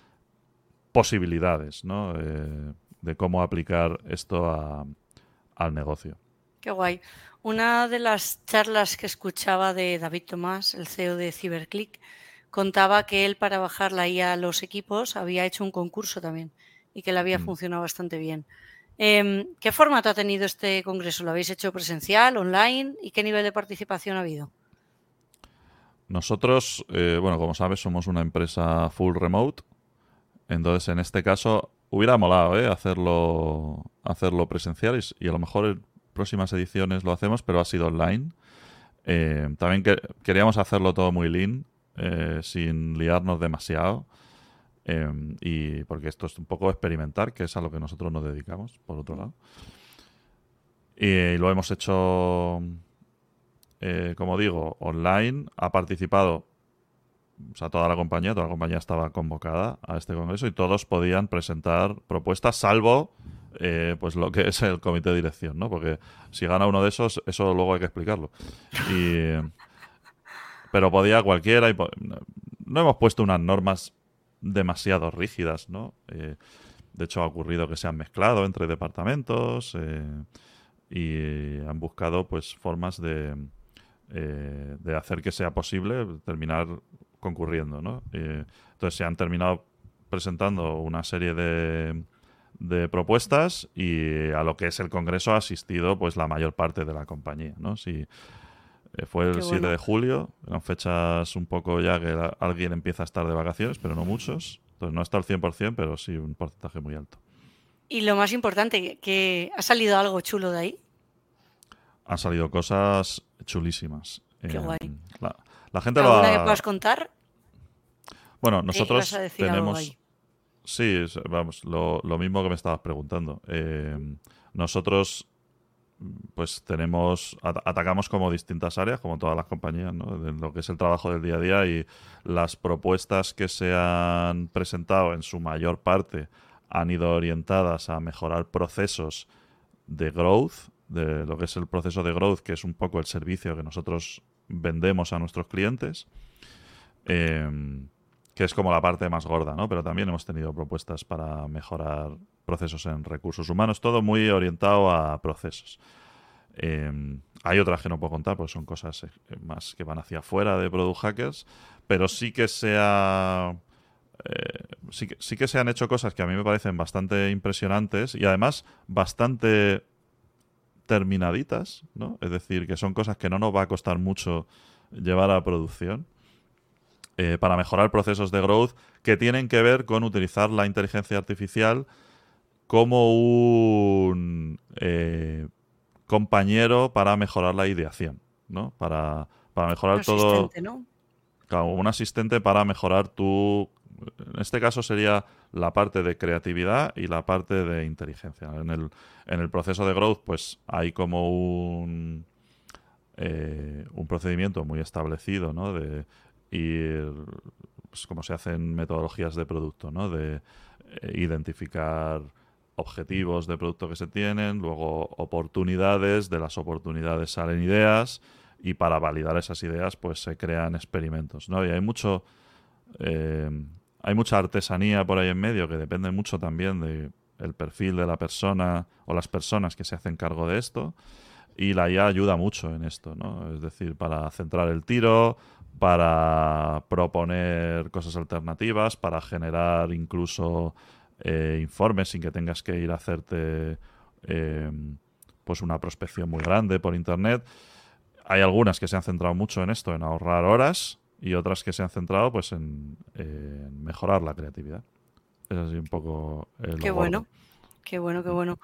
[SPEAKER 2] posibilidades, ¿no? Eh, de cómo aplicar esto al negocio.
[SPEAKER 1] Qué guay. Una de las charlas que escuchaba de David Tomás, el CEO de CyberClick, contaba que él para bajar la IA a los equipos había hecho un concurso también y que le había mm. funcionado bastante bien. Em, ¿Qué formato ha tenido este congreso? ¿Lo habéis hecho presencial, online y qué nivel de participación ha habido?
[SPEAKER 2] Nosotros, eh, bueno, como sabes, somos una empresa full remote. Entonces, en este caso, hubiera molado ¿eh? hacerlo, hacerlo presencial y, a lo mejor en próximas ediciones lo hacemos, pero ha sido online. Eh, también queríamos hacerlo todo muy lean, eh, sin liarnos demasiado. Em, y porque esto es un poco experimentar, que es a lo que nosotros nos dedicamos, por otro lado. Y, lo hemos hecho, eh, como digo, online. Ha participado o toda la compañía, toda la compañía estaba convocada a este congreso y todos podían presentar propuestas, salvo eh, pues lo que es el comité de dirección, ¿no? Porque si gana uno de esos, eso luego hay que explicarlo. Y, pero podía cualquiera y no hemos puesto unas normas demasiado rígidas, ¿no? Eh, de hecho, ha ocurrido que se han mezclado entre departamentos eh, y han buscado pues formas de, eh, de hacer que sea posible terminar concurriendo, ¿no? entonces se han terminado presentando una serie de, de propuestas y a lo que es el Congreso ha asistido pues la mayor parte de la compañía, ¿no? Si, fue el 7 de julio, eran fechas un poco ya que alguien empieza a estar de vacaciones, pero no muchos. Entonces no está al 100%, pero sí un porcentaje muy alto.
[SPEAKER 1] Y lo más importante, que ha salido algo chulo de ahí.
[SPEAKER 2] han salido cosas chulísimas.
[SPEAKER 1] Qué guay.
[SPEAKER 2] La, gente
[SPEAKER 1] lo
[SPEAKER 2] ha...
[SPEAKER 1] que puedas contar?
[SPEAKER 2] Bueno, nosotros tenemos... Sí, vamos, lo, mismo que me estabas preguntando. Eh, nosotros pues tenemos atacamos como distintas áreas como todas las compañías ¿no? de lo que es el trabajo del día a día y las propuestas que se han presentado en su mayor parte han ido orientadas a mejorar procesos de growth de lo que es el proceso de growth que es un poco el servicio que nosotros vendemos a nuestros clientes em, que es como la parte más gorda, ¿no? Pero también hemos tenido propuestas para mejorar procesos en recursos humanos, todo muy orientado a procesos. Em, hay otras que no puedo contar, porque son cosas eh, más que van hacia afuera de Product Hackers, pero sí que se eh, sí, que, sí que se han hecho cosas que a mí me parecen bastante impresionantes y además bastante terminaditas, ¿no? Es decir, que son cosas que no nos va a costar mucho llevar a producción. Eh, para mejorar procesos de growth que tienen que ver con utilizar la inteligencia artificial como un eh, compañero para mejorar la ideación, ¿no? Para, mejorar
[SPEAKER 1] un
[SPEAKER 2] todo.
[SPEAKER 1] Asistente, ¿no?
[SPEAKER 2] un asistente para mejorar tu. En este caso sería la parte de creatividad y la parte de inteligencia. En el, en el proceso de growth, pues hay como un. Eh, un procedimiento muy establecido, ¿no? De y pues, como se hacen metodologías de producto, ¿no? De eh, identificar objetivos de producto que se tienen, luego oportunidades, de las oportunidades salen ideas y para validar esas ideas pues se crean experimentos, ¿no? Y hay mucho eh, hay mucha artesanía por ahí en medio que depende mucho también de el perfil de la persona o las personas que se hacen cargo de esto y la IA ayuda mucho en esto, ¿no? Es decir, para centrar el tiro, para proponer cosas alternativas, para generar incluso eh, informes sin que tengas que ir a hacerte em, pues una prospección muy grande por internet. Hay algunas que se han centrado mucho en esto, en ahorrar horas, y otras que se han centrado pues en, mejorar la creatividad. Es así un poco el
[SPEAKER 1] Qué bueno, qué bueno, qué bueno.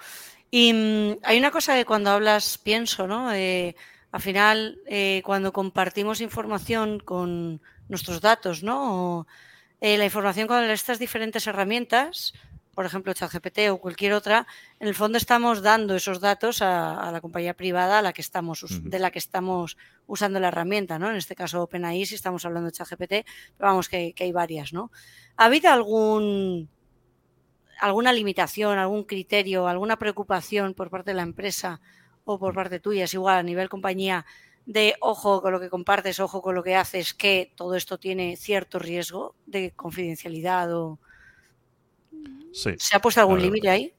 [SPEAKER 1] Y mm, hay una cosa que cuando hablas pienso, ¿no? Eh, al final, eh, cuando compartimos información con nuestros datos, ¿no? Eh, la información con estas diferentes herramientas, por ejemplo, ChatGPT o cualquier otra, en el fondo estamos dando esos datos a, la compañía privada a la que estamos, de la que estamos usando la herramienta, ¿no? En este caso OpenAI, si estamos hablando de ChatGPT, pero vamos que, que hay varias, ¿no? ¿Ha habido algún alguna limitación, algún criterio, alguna preocupación por parte de la empresa o por parte tuya, es igual a nivel compañía, de ojo con lo que compartes, ojo con lo que haces, que todo esto tiene cierto riesgo de confidencialidad o... ¿Se ha puesto algún límite ahí?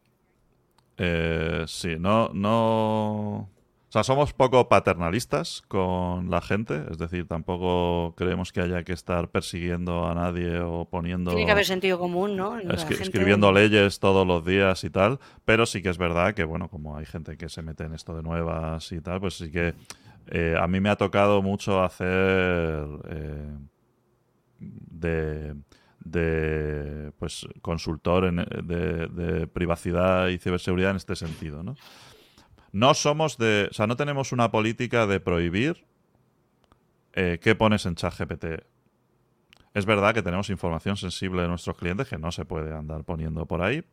[SPEAKER 2] Eh, sí, no, no, o sea, somos poco paternalistas con la gente, es decir, tampoco creemos que haya que estar persiguiendo a nadie o poniendo...
[SPEAKER 1] Tiene que haber sentido común, ¿no?
[SPEAKER 2] Escribiendo leyes todos los días y tal, pero sí que es verdad que, bueno, como hay gente que se mete en esto de nuevas y tal, pues sí que eh, a mí me ha tocado mucho hacer eh, de, de, pues, consultor de, de privacidad y ciberseguridad en este sentido, ¿no? No somos de. O sea, no tenemos una política de prohibir eh, qué pones en ChatGPT. Es verdad que tenemos información sensible de nuestros clientes que no se puede andar poniendo por ahí.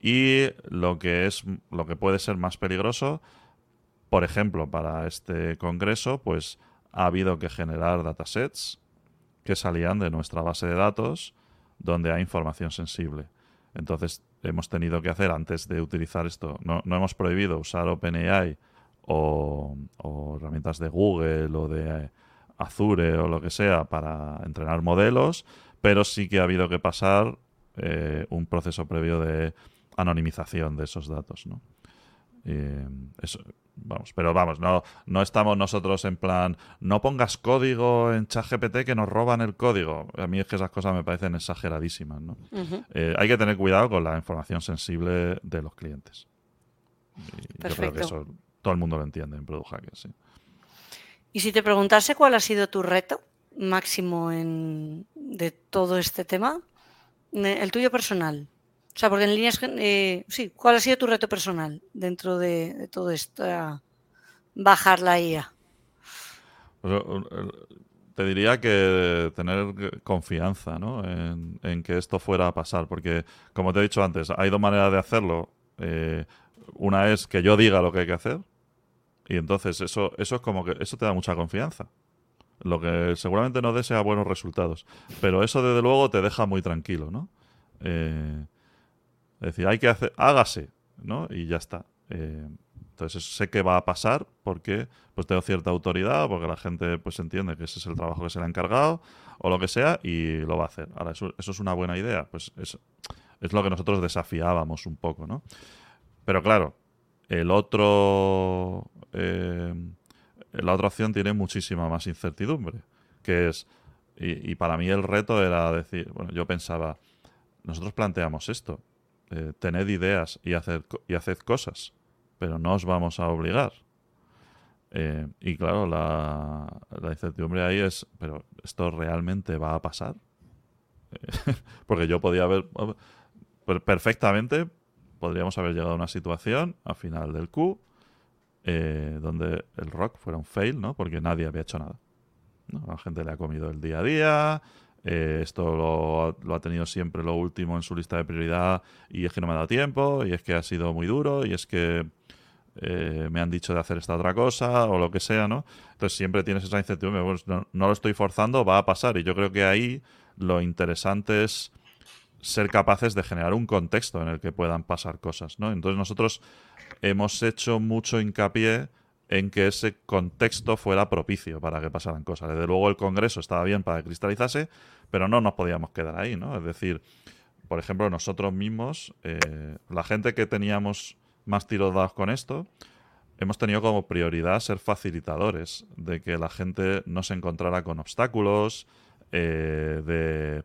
[SPEAKER 2] Y lo que es lo que puede ser más peligroso, por ejemplo, para este congreso, pues ha habido que generar datasets que salían de nuestra base de datos donde hay información sensible. Entonces hemos tenido que hacer antes de utilizar esto. No, hemos prohibido usar OpenAI o, herramientas de Google o de Azure o lo que sea para entrenar modelos, pero sí que ha habido que pasar eh, un proceso previo de anonimización de esos datos. ¿no? eso, Vamos, pero vamos, no, no estamos nosotros en plan, no pongas código en ChatGPT que nos roban el código. A mí es que esas cosas me parecen exageradísimas, ¿no? Eh, hay que tener cuidado con la información sensible de los clientes. yo creo que eso todo el mundo lo entiende en Product sí.
[SPEAKER 1] Y si te preguntase cuál ha sido tu reto máximo en, de todo este tema, el tuyo personal, o sea, porque en líneas, eh, sí, ¿cuál ha sido tu reto personal dentro de, todo esta bajar la IA?
[SPEAKER 2] Pues, te diría que tener confianza ¿no? en, que esto fuera a pasar, porque como te he dicho antes, hay dos maneras de hacerlo. Eh, una es que yo diga lo que hay que hacer y entonces eso, eso es como que eso te da mucha confianza. Lo que seguramente no desea buenos resultados. Pero eso desde luego te deja muy tranquilo, ¿no? Eh, es decir, hay que hacer, hágase, ¿no? Y ya está. Eh, entonces sé que va a pasar porque pues tengo cierta autoridad, porque la gente pues entiende que ese es el trabajo que se le ha encargado o lo que sea y lo va a hacer. Ahora, ¿eso, es una buena idea? Pues es, es lo que nosotros desafiábamos un poco, ¿no? Pero claro, el otro... Eh, la otra opción tiene muchísima más incertidumbre, que es... Y, para mí el reto era decir, bueno, yo pensaba, nosotros planteamos esto, eh, tened ideas y, hacer, y haced cosas pero no os vamos a obligar. Eh, y claro, la, incertidumbre ahí es, pero ¿esto realmente va a pasar? porque yo podía haber, perfectamente, podríamos haber llegado a una situación a final del Q eh, donde el rock fuera un fail, ¿no? Porque nadie había hecho nada. La gente le ha comido el día a día, eh, esto lo, ha tenido siempre lo último en su lista de prioridad y es que no me ha dado tiempo y es que ha sido muy duro y es que eh, me han dicho de hacer esta otra cosa o lo que sea, ¿no? Entonces siempre tienes esa incertidumbre, pues no, lo estoy forzando, va a pasar. Y yo creo que ahí lo interesante es ser capaces de generar un contexto en el que puedan pasar cosas, ¿no? Entonces nosotros hemos hecho mucho hincapié en que ese contexto fuera propicio para que pasaran cosas. Desde luego el Congreso estaba bien para que cristalizase, pero no nos podíamos quedar ahí, ¿no? Es decir, por ejemplo, nosotros mismos, eh, la gente que teníamos más tiros dados con esto, hemos tenido como prioridad ser facilitadores de que la gente no se encontrara con obstáculos, eh,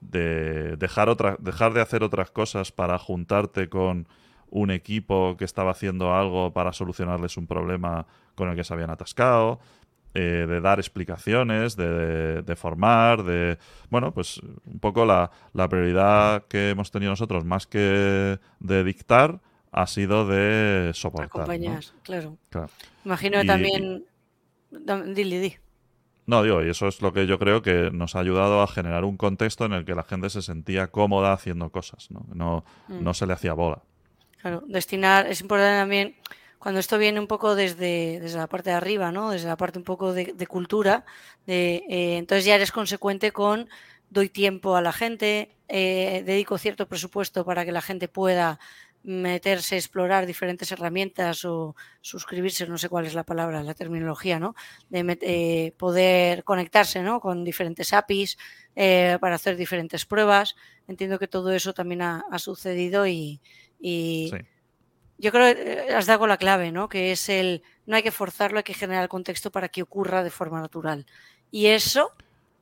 [SPEAKER 2] de, dejar, otra, dejar de hacer otras cosas para juntarte con un equipo que estaba haciendo algo para solucionarles un problema con el que se habían atascado, eh, de dar explicaciones, de, de, formar, de... Bueno, pues un poco la, la prioridad que hemos tenido nosotros, más que de dictar, ha sido de soportar.
[SPEAKER 1] Acompañar, claro. Imagino también... Dile, di.
[SPEAKER 2] No, digo, y eso es lo que yo creo que nos ha ayudado a generar un contexto en el que la gente se sentía cómoda haciendo cosas, ¿no? No, mm. no se le hacía bola.
[SPEAKER 1] Claro, destinar, es importante también, cuando esto viene un poco desde, desde la parte de arriba, ¿no? Desde la parte un poco de, cultura, eh, entonces ya eres consecuente con doy tiempo a la gente, eh, dedico cierto presupuesto para que la gente pueda meterse, explorar diferentes herramientas o suscribirse, no sé cuál es la palabra, la terminología, ¿no? De eh, poder conectarse, ¿no? Con diferentes APIs para hacer diferentes pruebas. Entiendo que todo eso también ha, sucedido y, yo creo que eh, has dado la clave, ¿no? Que es el, no hay que forzarlo, hay que generar el contexto para que ocurra de forma natural. Y eso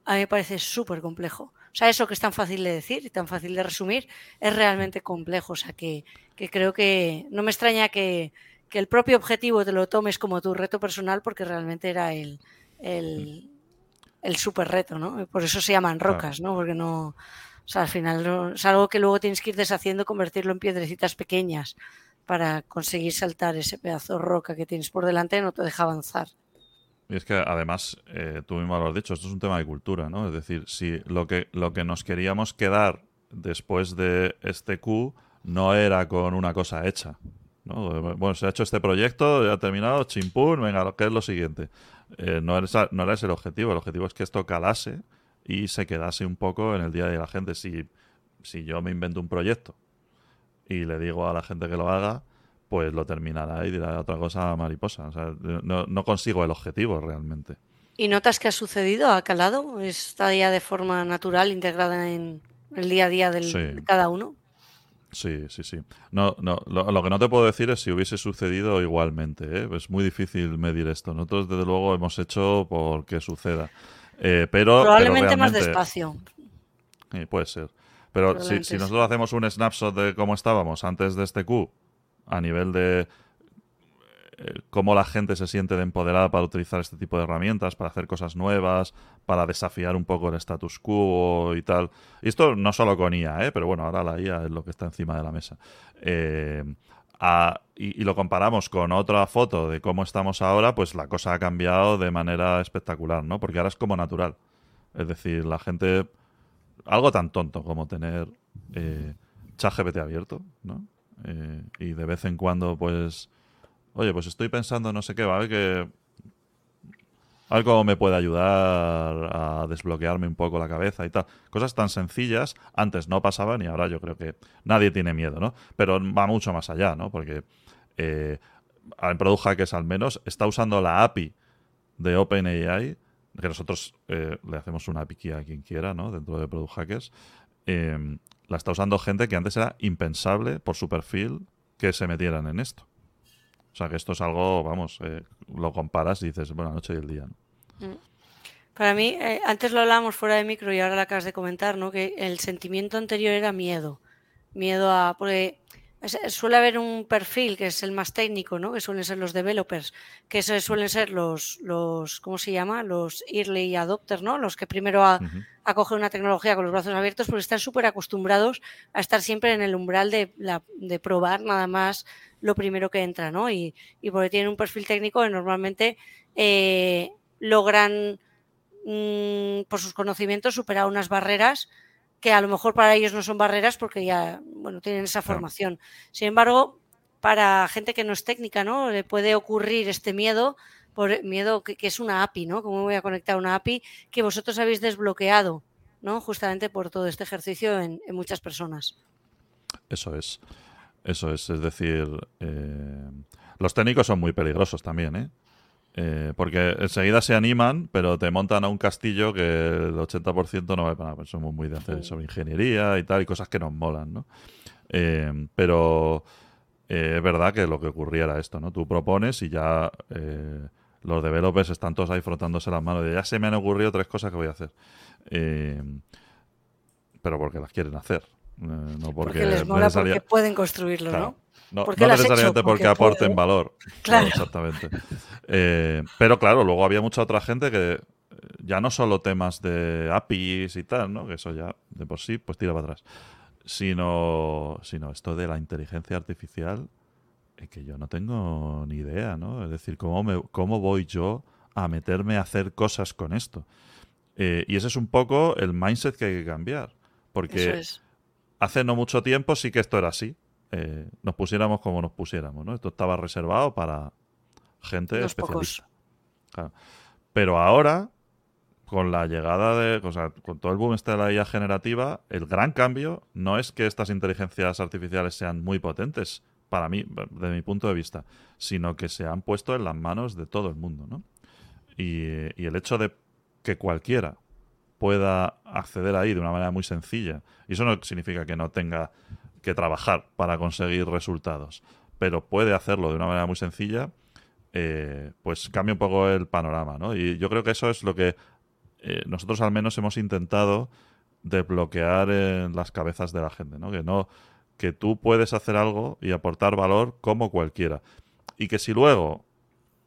[SPEAKER 1] a mí me parece súper complejo. O sea, eso que es tan fácil de decir y tan fácil de resumir es realmente complejo. O sea, que, creo que no me extraña que, el propio objetivo te lo tomes como tu reto personal porque realmente era el, el, el super reto, ¿no? Por eso se llaman rocas, ¿no? Porque no... O sea, al final es algo que luego tienes que ir deshaciendo, convertirlo en piedrecitas pequeñas para conseguir saltar ese pedazo de roca que tienes por delante y no te deja avanzar.
[SPEAKER 2] Y es que además, eh, tú mismo lo has dicho, esto es un tema de cultura, ¿no? Es decir, si lo que, lo que nos queríamos quedar después de este Q no era con una cosa hecha. ¿no? Bueno, se ha hecho este proyecto, ya ha terminado, chimpún, venga, ¿qué es lo siguiente? Eh, no, era, no era ese el objetivo, el objetivo es que esto calase y se quedase un poco en el día de la gente. Si, si yo me invento un proyecto y le digo a la gente que lo haga, pues lo terminará y dirá otra cosa mariposa. O sea, no, consigo el objetivo realmente.
[SPEAKER 1] ¿Y notas que ha sucedido? ¿Ha calado? ¿Está ya de forma natural integrada en el día a día del, de cada uno?
[SPEAKER 2] Sí, sí, sí. No, no, lo, que no te puedo decir es si hubiese sucedido igualmente. ¿eh? Es muy difícil medir esto. Nosotros, desde luego, hemos hecho por que suceda. Eh, pero,
[SPEAKER 1] Probablemente más despacio.
[SPEAKER 2] puede ser. Pero si, si, nosotros hacemos un snapshot de cómo estábamos antes de este Q a nivel de eh, cómo la gente se siente de empoderada para utilizar este tipo de herramientas, para hacer cosas nuevas, para desafiar un poco el status quo y tal. Y esto no solo con IA, ¿eh? pero bueno, ahora la IA es lo que está encima de la mesa. Eh, y, lo comparamos con otra foto de cómo estamos ahora, pues la cosa ha cambiado de manera espectacular, ¿no? Porque ahora es como natural. Es decir, la gente... Algo tan tonto como tener eh, ChatGPT abierto, ¿no? Eh, y de vez en cuando, pues... Oye, pues estoy pensando no sé qué, ¿vale? Que algo me puede ayudar a desbloquearme un poco la cabeza y tal. Cosas tan sencillas, antes no pasaban y ahora yo creo que nadie tiene miedo, ¿no? Pero va mucho más allá, ¿no? Porque eh, Product Hackers al menos está usando la API de OpenAI, que nosotros eh, le hacemos una API a quien quiera, ¿no? Dentro de Product Hackers. Em, la está usando gente que antes era impensable por su perfil que se metieran en esto. O sea, que esto es algo, vamos, eh, lo comparas y dices, buena noche y el día. ¿no?
[SPEAKER 1] Mm. Para mí, eh, antes lo hablábamos fuera de micro y ahora lo acabas de comentar, ¿no? Que el sentimiento anterior era miedo. Miedo a. Porque suele haber un perfil que es el más técnico, ¿no? Que suelen ser los developers, que suelen ser los, los, ¿cómo se llama? Los early adopters, ¿no? Los que primero acogen una tecnología con los brazos abiertos porque están súper acostumbrados a estar siempre en el umbral de, de, probar nada más lo primero que entra, ¿no? Y, y porque tienen un perfil técnico que normalmente eh, logran mm, por sus conocimientos superar unas barreras que a lo mejor para ellos no son barreras porque ya, bueno, tienen esa formación. Sin embargo, para gente que no es técnica, ¿no? Le puede ocurrir este miedo, por miedo que, es una API, ¿no? ¿Cómo voy a conectar una API que vosotros habéis desbloqueado, ¿no? Justamente por todo este ejercicio en, muchas personas.
[SPEAKER 2] Eso es. Eso es. Es decir, eh, los técnicos son muy peligrosos también, ¿eh? Eh, porque enseguida se animan, pero te montan a un castillo que el 80% no vale para nada. Pues somos muy de hacer sobre ingeniería y tal, y cosas que nos molan, ¿no? Eh, pero eh, es verdad que lo que ocurría era esto, ¿no? Tú propones y ya los developers están todos ahí frotándose las manos de ya se me han ocurrido tres cosas que voy a hacer. pero porque las quieren hacer. No porque,
[SPEAKER 1] les mola porque pueden construirlo, ¿no?
[SPEAKER 2] No, necesariamente porque, aporten valor. Claro. exactamente. Eh, pero claro, luego había mucha otra gente que eh, ya no solo temas de APIs y tal, ¿no? Que eso ya de por sí, pues tira para atrás. Sino, sino esto de la inteligencia artificial, es que yo no tengo ni idea, ¿no? Es decir, ¿cómo, me, cómo voy yo a meterme a hacer cosas con esto? Eh, y ese es un poco el mindset que hay que cambiar. Porque hace no mucho tiempo sí que esto era así. Eh, nos pusiéramos como nos pusiéramos, ¿no? Esto estaba reservado para gente especialista. Pero ahora, con la llegada de, o sea, con todo el boom este de la IA generativa, el gran cambio no es que estas inteligencias artificiales sean muy potentes, para mí, desde mi punto de vista, sino que se han puesto en las manos de todo el mundo, ¿no? Y, y el hecho de que cualquiera pueda acceder ahí de una manera muy sencilla, y eso no significa que no tenga que trabajar para conseguir resultados, pero puede hacerlo de una manera muy sencilla, eh, pues cambia un poco el panorama, ¿no? Y yo creo que eso es lo que eh, nosotros al menos hemos intentado desbloquear en las cabezas de la gente, ¿no? Que no que tú puedes hacer algo y aportar valor como cualquiera. Y que si luego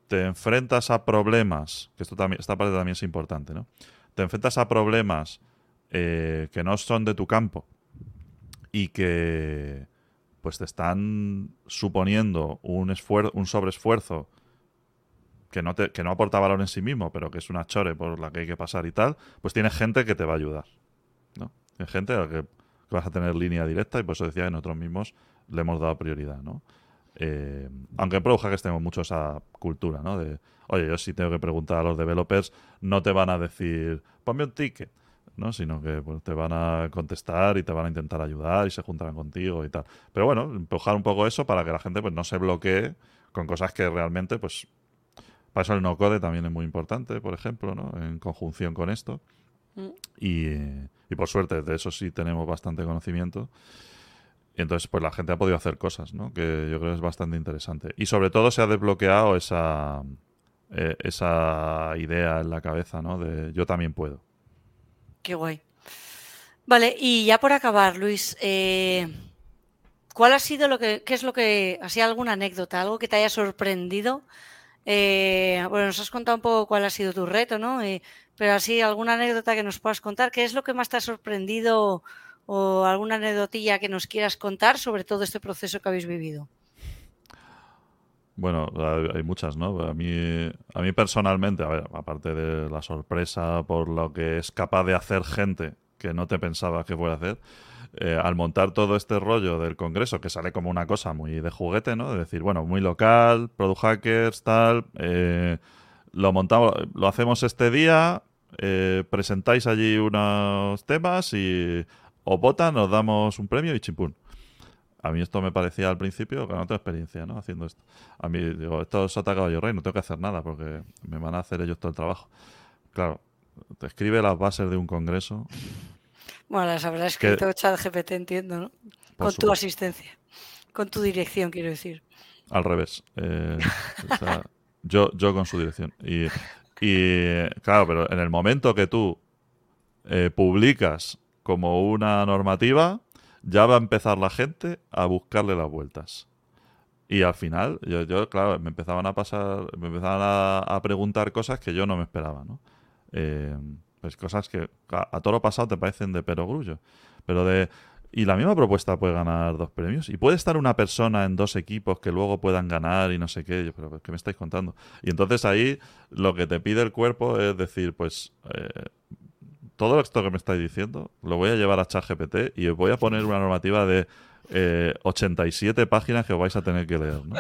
[SPEAKER 2] te enfrentas a problemas, que esto también, esta parte también es importante, ¿no? Te enfrentas a problemas eh, que no son de tu campo, y que pues te están suponiendo un esfuerzo, un sobreesfuerzo que no, te, que no aporta valor en sí mismo, pero que es una chore por la que hay que pasar y tal, pues tienes gente que te va a ayudar. ¿no? Hay gente a la que, vas a tener línea directa y por eso decía que nosotros mismos le hemos dado prioridad. ¿no? Eh, aunque en que tenemos mucho esa cultura, ¿no? De, oye, yo sí tengo que preguntar a los developers, no te van a decir, ponme un ticket. ¿no? sino que pues, te van a contestar y te van a intentar ayudar y se juntarán contigo y tal. Pero bueno, empujar un poco eso para que la gente pues, no se bloquee con cosas que realmente, pues, para eso el no-code también es muy importante, por ejemplo, ¿no? en conjunción con esto. Mm. Y, y, por suerte, de eso sí tenemos bastante conocimiento. Entonces, pues la gente ha podido hacer cosas, ¿no? Que yo creo que es bastante interesante. Y sobre todo se ha desbloqueado esa, eh, esa idea en la cabeza, ¿no? De yo también puedo.
[SPEAKER 1] Qué guay. Vale, y ya por acabar, Luis, eh, ¿cuál ha sido lo que, qué es lo que, así alguna anécdota, algo que te haya sorprendido? Eh, bueno, nos has contado un poco cuál ha sido tu reto, ¿no? Eh, pero así alguna anécdota que nos puedas contar, ¿qué es lo que más te ha sorprendido o alguna anécdotilla que nos quieras contar sobre todo este proceso que habéis vivido?
[SPEAKER 2] Bueno, hay muchas, ¿no? A mí, a mí personalmente, a ver, aparte de la sorpresa por lo que es capaz de hacer gente que no te pensaba que fuera a hacer, eh, al montar todo este rollo del Congreso, que sale como una cosa muy de juguete, ¿no? De decir, bueno, muy local, Product Hackers, tal, eh, lo montamos, lo hacemos este día, eh, presentáis allí unos temas y os votan, nos damos un premio y chimpún. A mí esto me parecía al principio que no tengo experiencia, ¿no? Haciendo esto. A mí, digo, esto es atacado yo rey, no tengo que hacer nada porque me van a hacer ellos todo el trabajo. Claro, te escribe las bases de un congreso
[SPEAKER 1] bueno, las habrá escrito ChatGPT, entiendo, ¿no? Con tu asistencia. Con tu dirección, quiero decir.
[SPEAKER 2] Al revés. Eh, yo, yo con su dirección. Y, claro, pero en el momento que tú eh, publicas como una normativa, ya va a empezar la gente a buscarle las vueltas. Y al final, yo, yo claro, me empezaban a pasar, me empezaban a, a preguntar cosas que yo no me esperaba, ¿no? Eh, pues cosas que a, todo lo pasado te parecen de perogrullo. Pero de. Y la misma propuesta puede ganar dos premios. Y puede estar una persona en dos equipos que luego puedan ganar y no sé qué. Pero ¿qué me estáis contando? Y entonces ahí lo que te pide el cuerpo es decir, pues. Eh, todo esto que me estáis diciendo lo voy a llevar a ChatGPT y os voy a poner una normativa de 87 eh, páginas que vais a tener que leer. ¿no?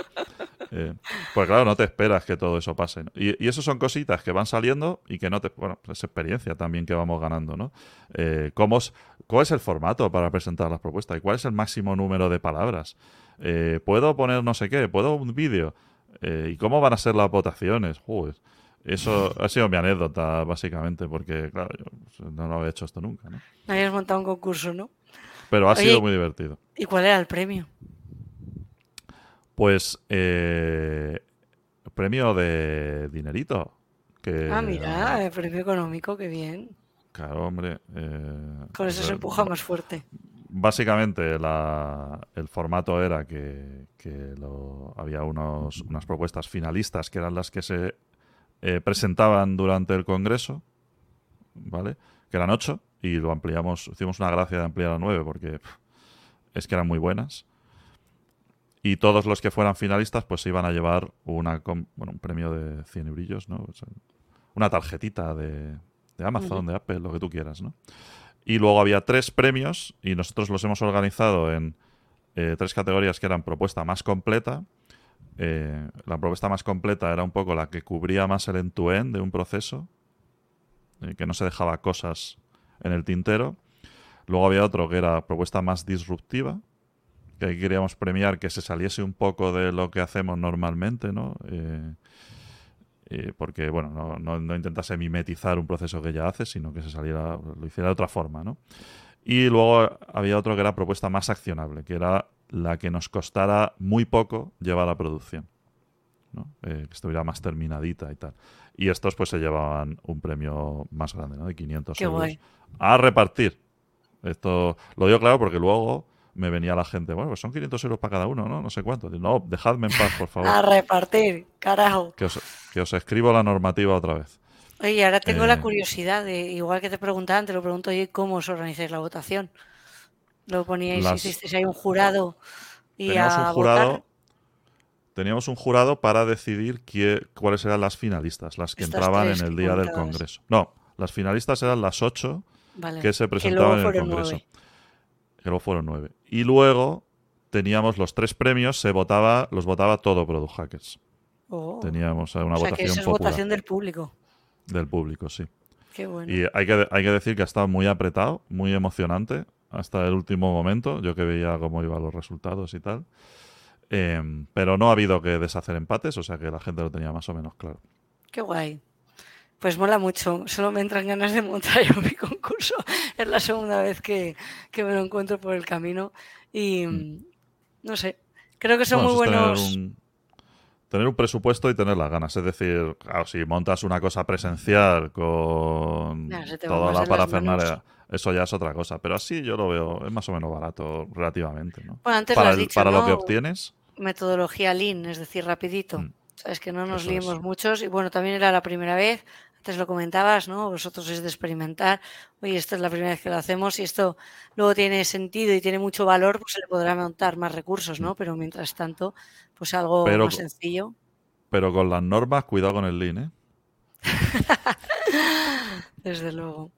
[SPEAKER 2] Eh, pues claro, no te esperas que todo eso pase. Y, eso son cositas que van saliendo y que no te... Bueno, es experiencia también que vamos ganando, ¿no? Eh, ¿cómo ¿Cuál es el formato para presentar las propuestas? ¿Y cuál es el máximo número de palabras? Eh, ¿Puedo poner no sé qué? ¿Puedo un vídeo? ¿Y cómo van a ser las votaciones? Eso ha sido mi anécdota, básicamente, porque, claro, yo no lo había hecho esto nunca, ¿no?
[SPEAKER 1] Habías montado un concurso, ¿no?
[SPEAKER 2] Pero ha sido muy divertido.
[SPEAKER 1] ¿Y cuál era el premio?
[SPEAKER 2] Pues eh, premio de dinerito. Que,
[SPEAKER 1] ah, mira, el premio económico, qué bien.
[SPEAKER 2] Claro, hombre.
[SPEAKER 1] Eh, Con eso se empuja más fuerte.
[SPEAKER 2] Básicamente el formato era que, había unos, unas propuestas finalistas que eran las que se eh, presentaban durante el Congreso, ¿vale? Que eran ocho y lo ampliamos, hicimos una gracia de ampliar a nueve porque es que eran muy buenas y todos los que fueran finalistas pues se iban a llevar una, bueno, un premio de 100 brillos, ¿no? una tarjetita de, Amazon, de Apple, lo que tú quieras, ¿no? Y luego había tres premios y nosotros los hemos organizado en eh, tres categorías que eran propuesta más completa. Eh, la propuesta más completa era un poco la que cubría más el end-to-end de un proceso, eh, que no se dejaba cosas en el tintero. Luego había otro que era propuesta más disruptiva, que queríamos premiar que se saliese un poco de lo que hacemos normalmente, ¿no? Eh, eh, porque, bueno, no, no, intentase mimetizar un proceso que ya hace, sino que se saliera, lo hiciera de otra forma, ¿no? Y luego había otro que era propuesta más accionable, que era la que nos costara muy poco llevar a producción, ¿no? Eh, que estuviera más terminadita y tal. Y estos pues se llevaban un premio más grande, ¿no? De 500 euros. A repartir. Esto lo digo claro porque luego me venía la gente, bueno, pues son 500 euros para cada uno, ¿no? No sé cuánto. No, dejadme en paz, por favor.
[SPEAKER 1] A repartir, carajo.
[SPEAKER 2] Que os, escribo la normativa otra vez.
[SPEAKER 1] Oye, ahora tengo la eh, curiosidad, de, igual que te preguntaban, te lo pregunto oye, ¿cómo os organizáis la votación? ¿Lo poníais, Las... hicisteis ahí un jurado y teníamos un jurado,
[SPEAKER 2] Teníamos un jurado para decidir cuáles eran las finalistas, las que entraban en el día del Congreso. No, las finalistas eran las ocho que se presentaban en el Congreso que luego fueron nueve. Y luego teníamos los tres premios, se votaba, los votaba todo Product Hackers.
[SPEAKER 1] Oh.
[SPEAKER 2] Teníamos una votación que es
[SPEAKER 1] votación del público.
[SPEAKER 2] Del público, sí.
[SPEAKER 1] Qué bueno.
[SPEAKER 2] Y hay que, hay que decir que ha estado muy apretado, muy emocionante hasta el último momento. Yo que veía cómo iban los resultados y tal. Em, pero no ha habido que deshacer empates, o sea que la gente lo tenía más o menos claro.
[SPEAKER 1] Qué guay. Pues mola mucho, solo me entran ganas de montar yo mi concurso. Es la segunda vez que, me lo encuentro por el camino y mm. no sé, creo que son muy buenos.
[SPEAKER 2] Tener un, presupuesto y tener las ganas. Es decir, claro, si montas una cosa presencial con toda la parafernalia, eso ya es otra cosa. Pero así yo lo veo, es más o menos barato relativamente. ¿no?
[SPEAKER 1] para,
[SPEAKER 2] para lo que obtienes.
[SPEAKER 1] Metodología Lean, es decir, rapidito. Mm. Sabes que no nos liemos muchos y bueno, también era la primera vez, antes lo comentabas, ¿no? Vosotros es de experimentar, oye, esta es la primera vez que lo hacemos y esto luego tiene sentido y tiene mucho valor, pues se le podrá montar más recursos, ¿no? Pero mientras tanto, pues algo más sencillo.
[SPEAKER 2] Pero con las normas, cuidado con el Lean, ¿eh?
[SPEAKER 1] Desde luego.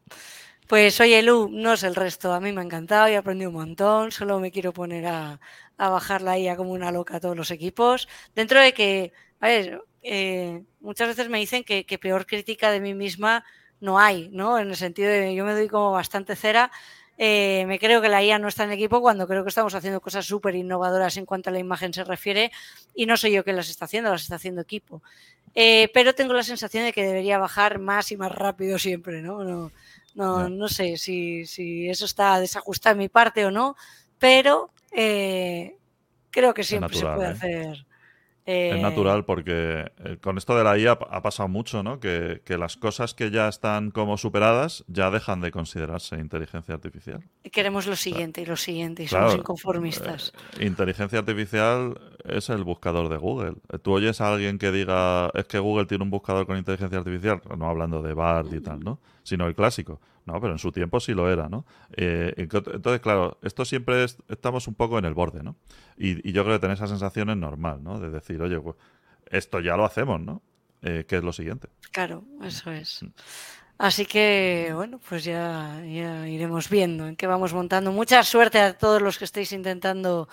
[SPEAKER 1] Pues oye, Lu, no es el resto. A mí me ha encantado y he aprendido un montón. Solo me quiero poner a, a bajar la IA como una loca a todos los equipos. Dentro de que, a ver, eh, muchas veces me dicen que, peor crítica de mí misma no hay, ¿no? En el sentido de yo me doy como bastante cera. Eh, me creo que la IA no está en el equipo cuando creo que estamos haciendo cosas súper innovadoras en cuanto a la imagen se refiere y no soy yo quien las está haciendo, las está haciendo equipo. Eh, pero tengo la sensación de que debería bajar más y más rápido siempre, ¿no? No, no, no sé si, si, eso está desajustado en mi parte o no, pero creo que siempre se puede ¿eh?
[SPEAKER 2] Es eh, natural porque con esto de la IA ha pasado mucho, ¿no? Que, las cosas que ya están como superadas ya dejan de considerarse inteligencia artificial.
[SPEAKER 1] Queremos lo siguiente y lo siguiente y somos inconformistas.
[SPEAKER 2] inteligencia artificial es el buscador de Google. Tú oyes a alguien que diga es que Google tiene un buscador con inteligencia artificial, no hablando de BART y tal, ¿no? Sino el clásico. No, pero en su tiempo sí lo era, ¿no? Eh, entonces, claro, esto siempre estamos un poco en el borde, ¿no? Y, yo creo que tener esa sensación es normal, ¿no? De decir, oye, pues esto ya lo hacemos, ¿no? Eh, ¿Qué es lo siguiente?
[SPEAKER 1] Claro, eso es. Mm. Así que, bueno, pues ya, iremos viendo en qué vamos montando. Mucha suerte a todos los que estéis intentando,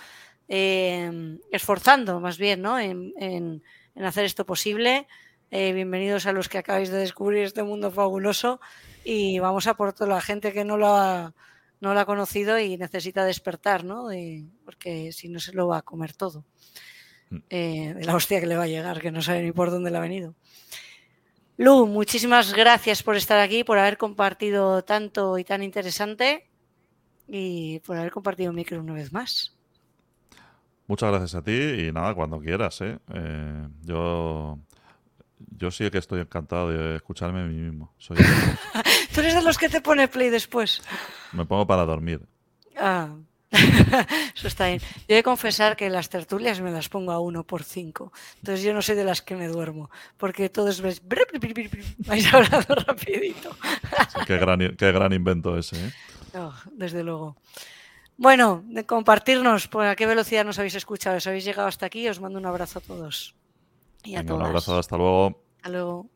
[SPEAKER 1] em, esforzando más bien, ¿no? En, hacer esto posible. Eh, bienvenidos a los que acabáis de descubrir este mundo fabuloso y vamos a por toda la gente que no lo ha, no lo ha conocido y necesita despertar, ¿no? porque si no se lo va a comer todo. Mm. Eh, de la hostia que le va a llegar, que no sabe ni por dónde le ha venido. Lu, muchísimas gracias por estar aquí, por haber compartido tanto y tan interesante y por haber compartido micro una vez más.
[SPEAKER 2] Muchas gracias a ti y nada, cuando quieras. ¿eh? eh yo yo sí que estoy encantado de escucharme a mí mismo. Soy
[SPEAKER 1] Tú eres de los que te pone play después.
[SPEAKER 2] Me pongo para dormir.
[SPEAKER 1] Ah, eso está bien. Yo he de confesar que las tertulias me las pongo a uno por cinco. Entonces yo no soy de las que me duermo. Porque todos ves... vais hablando rapidito.
[SPEAKER 2] qué, gran, qué, gran, invento ese. ¿eh?
[SPEAKER 1] Oh, desde luego. Bueno, de compartirnos, ¿por a qué velocidad nos habéis escuchado? ¿Os habéis llegado hasta aquí? Os mando un abrazo a todos.
[SPEAKER 2] Y a Un abrazo, hasta luego.
[SPEAKER 1] Hasta luego.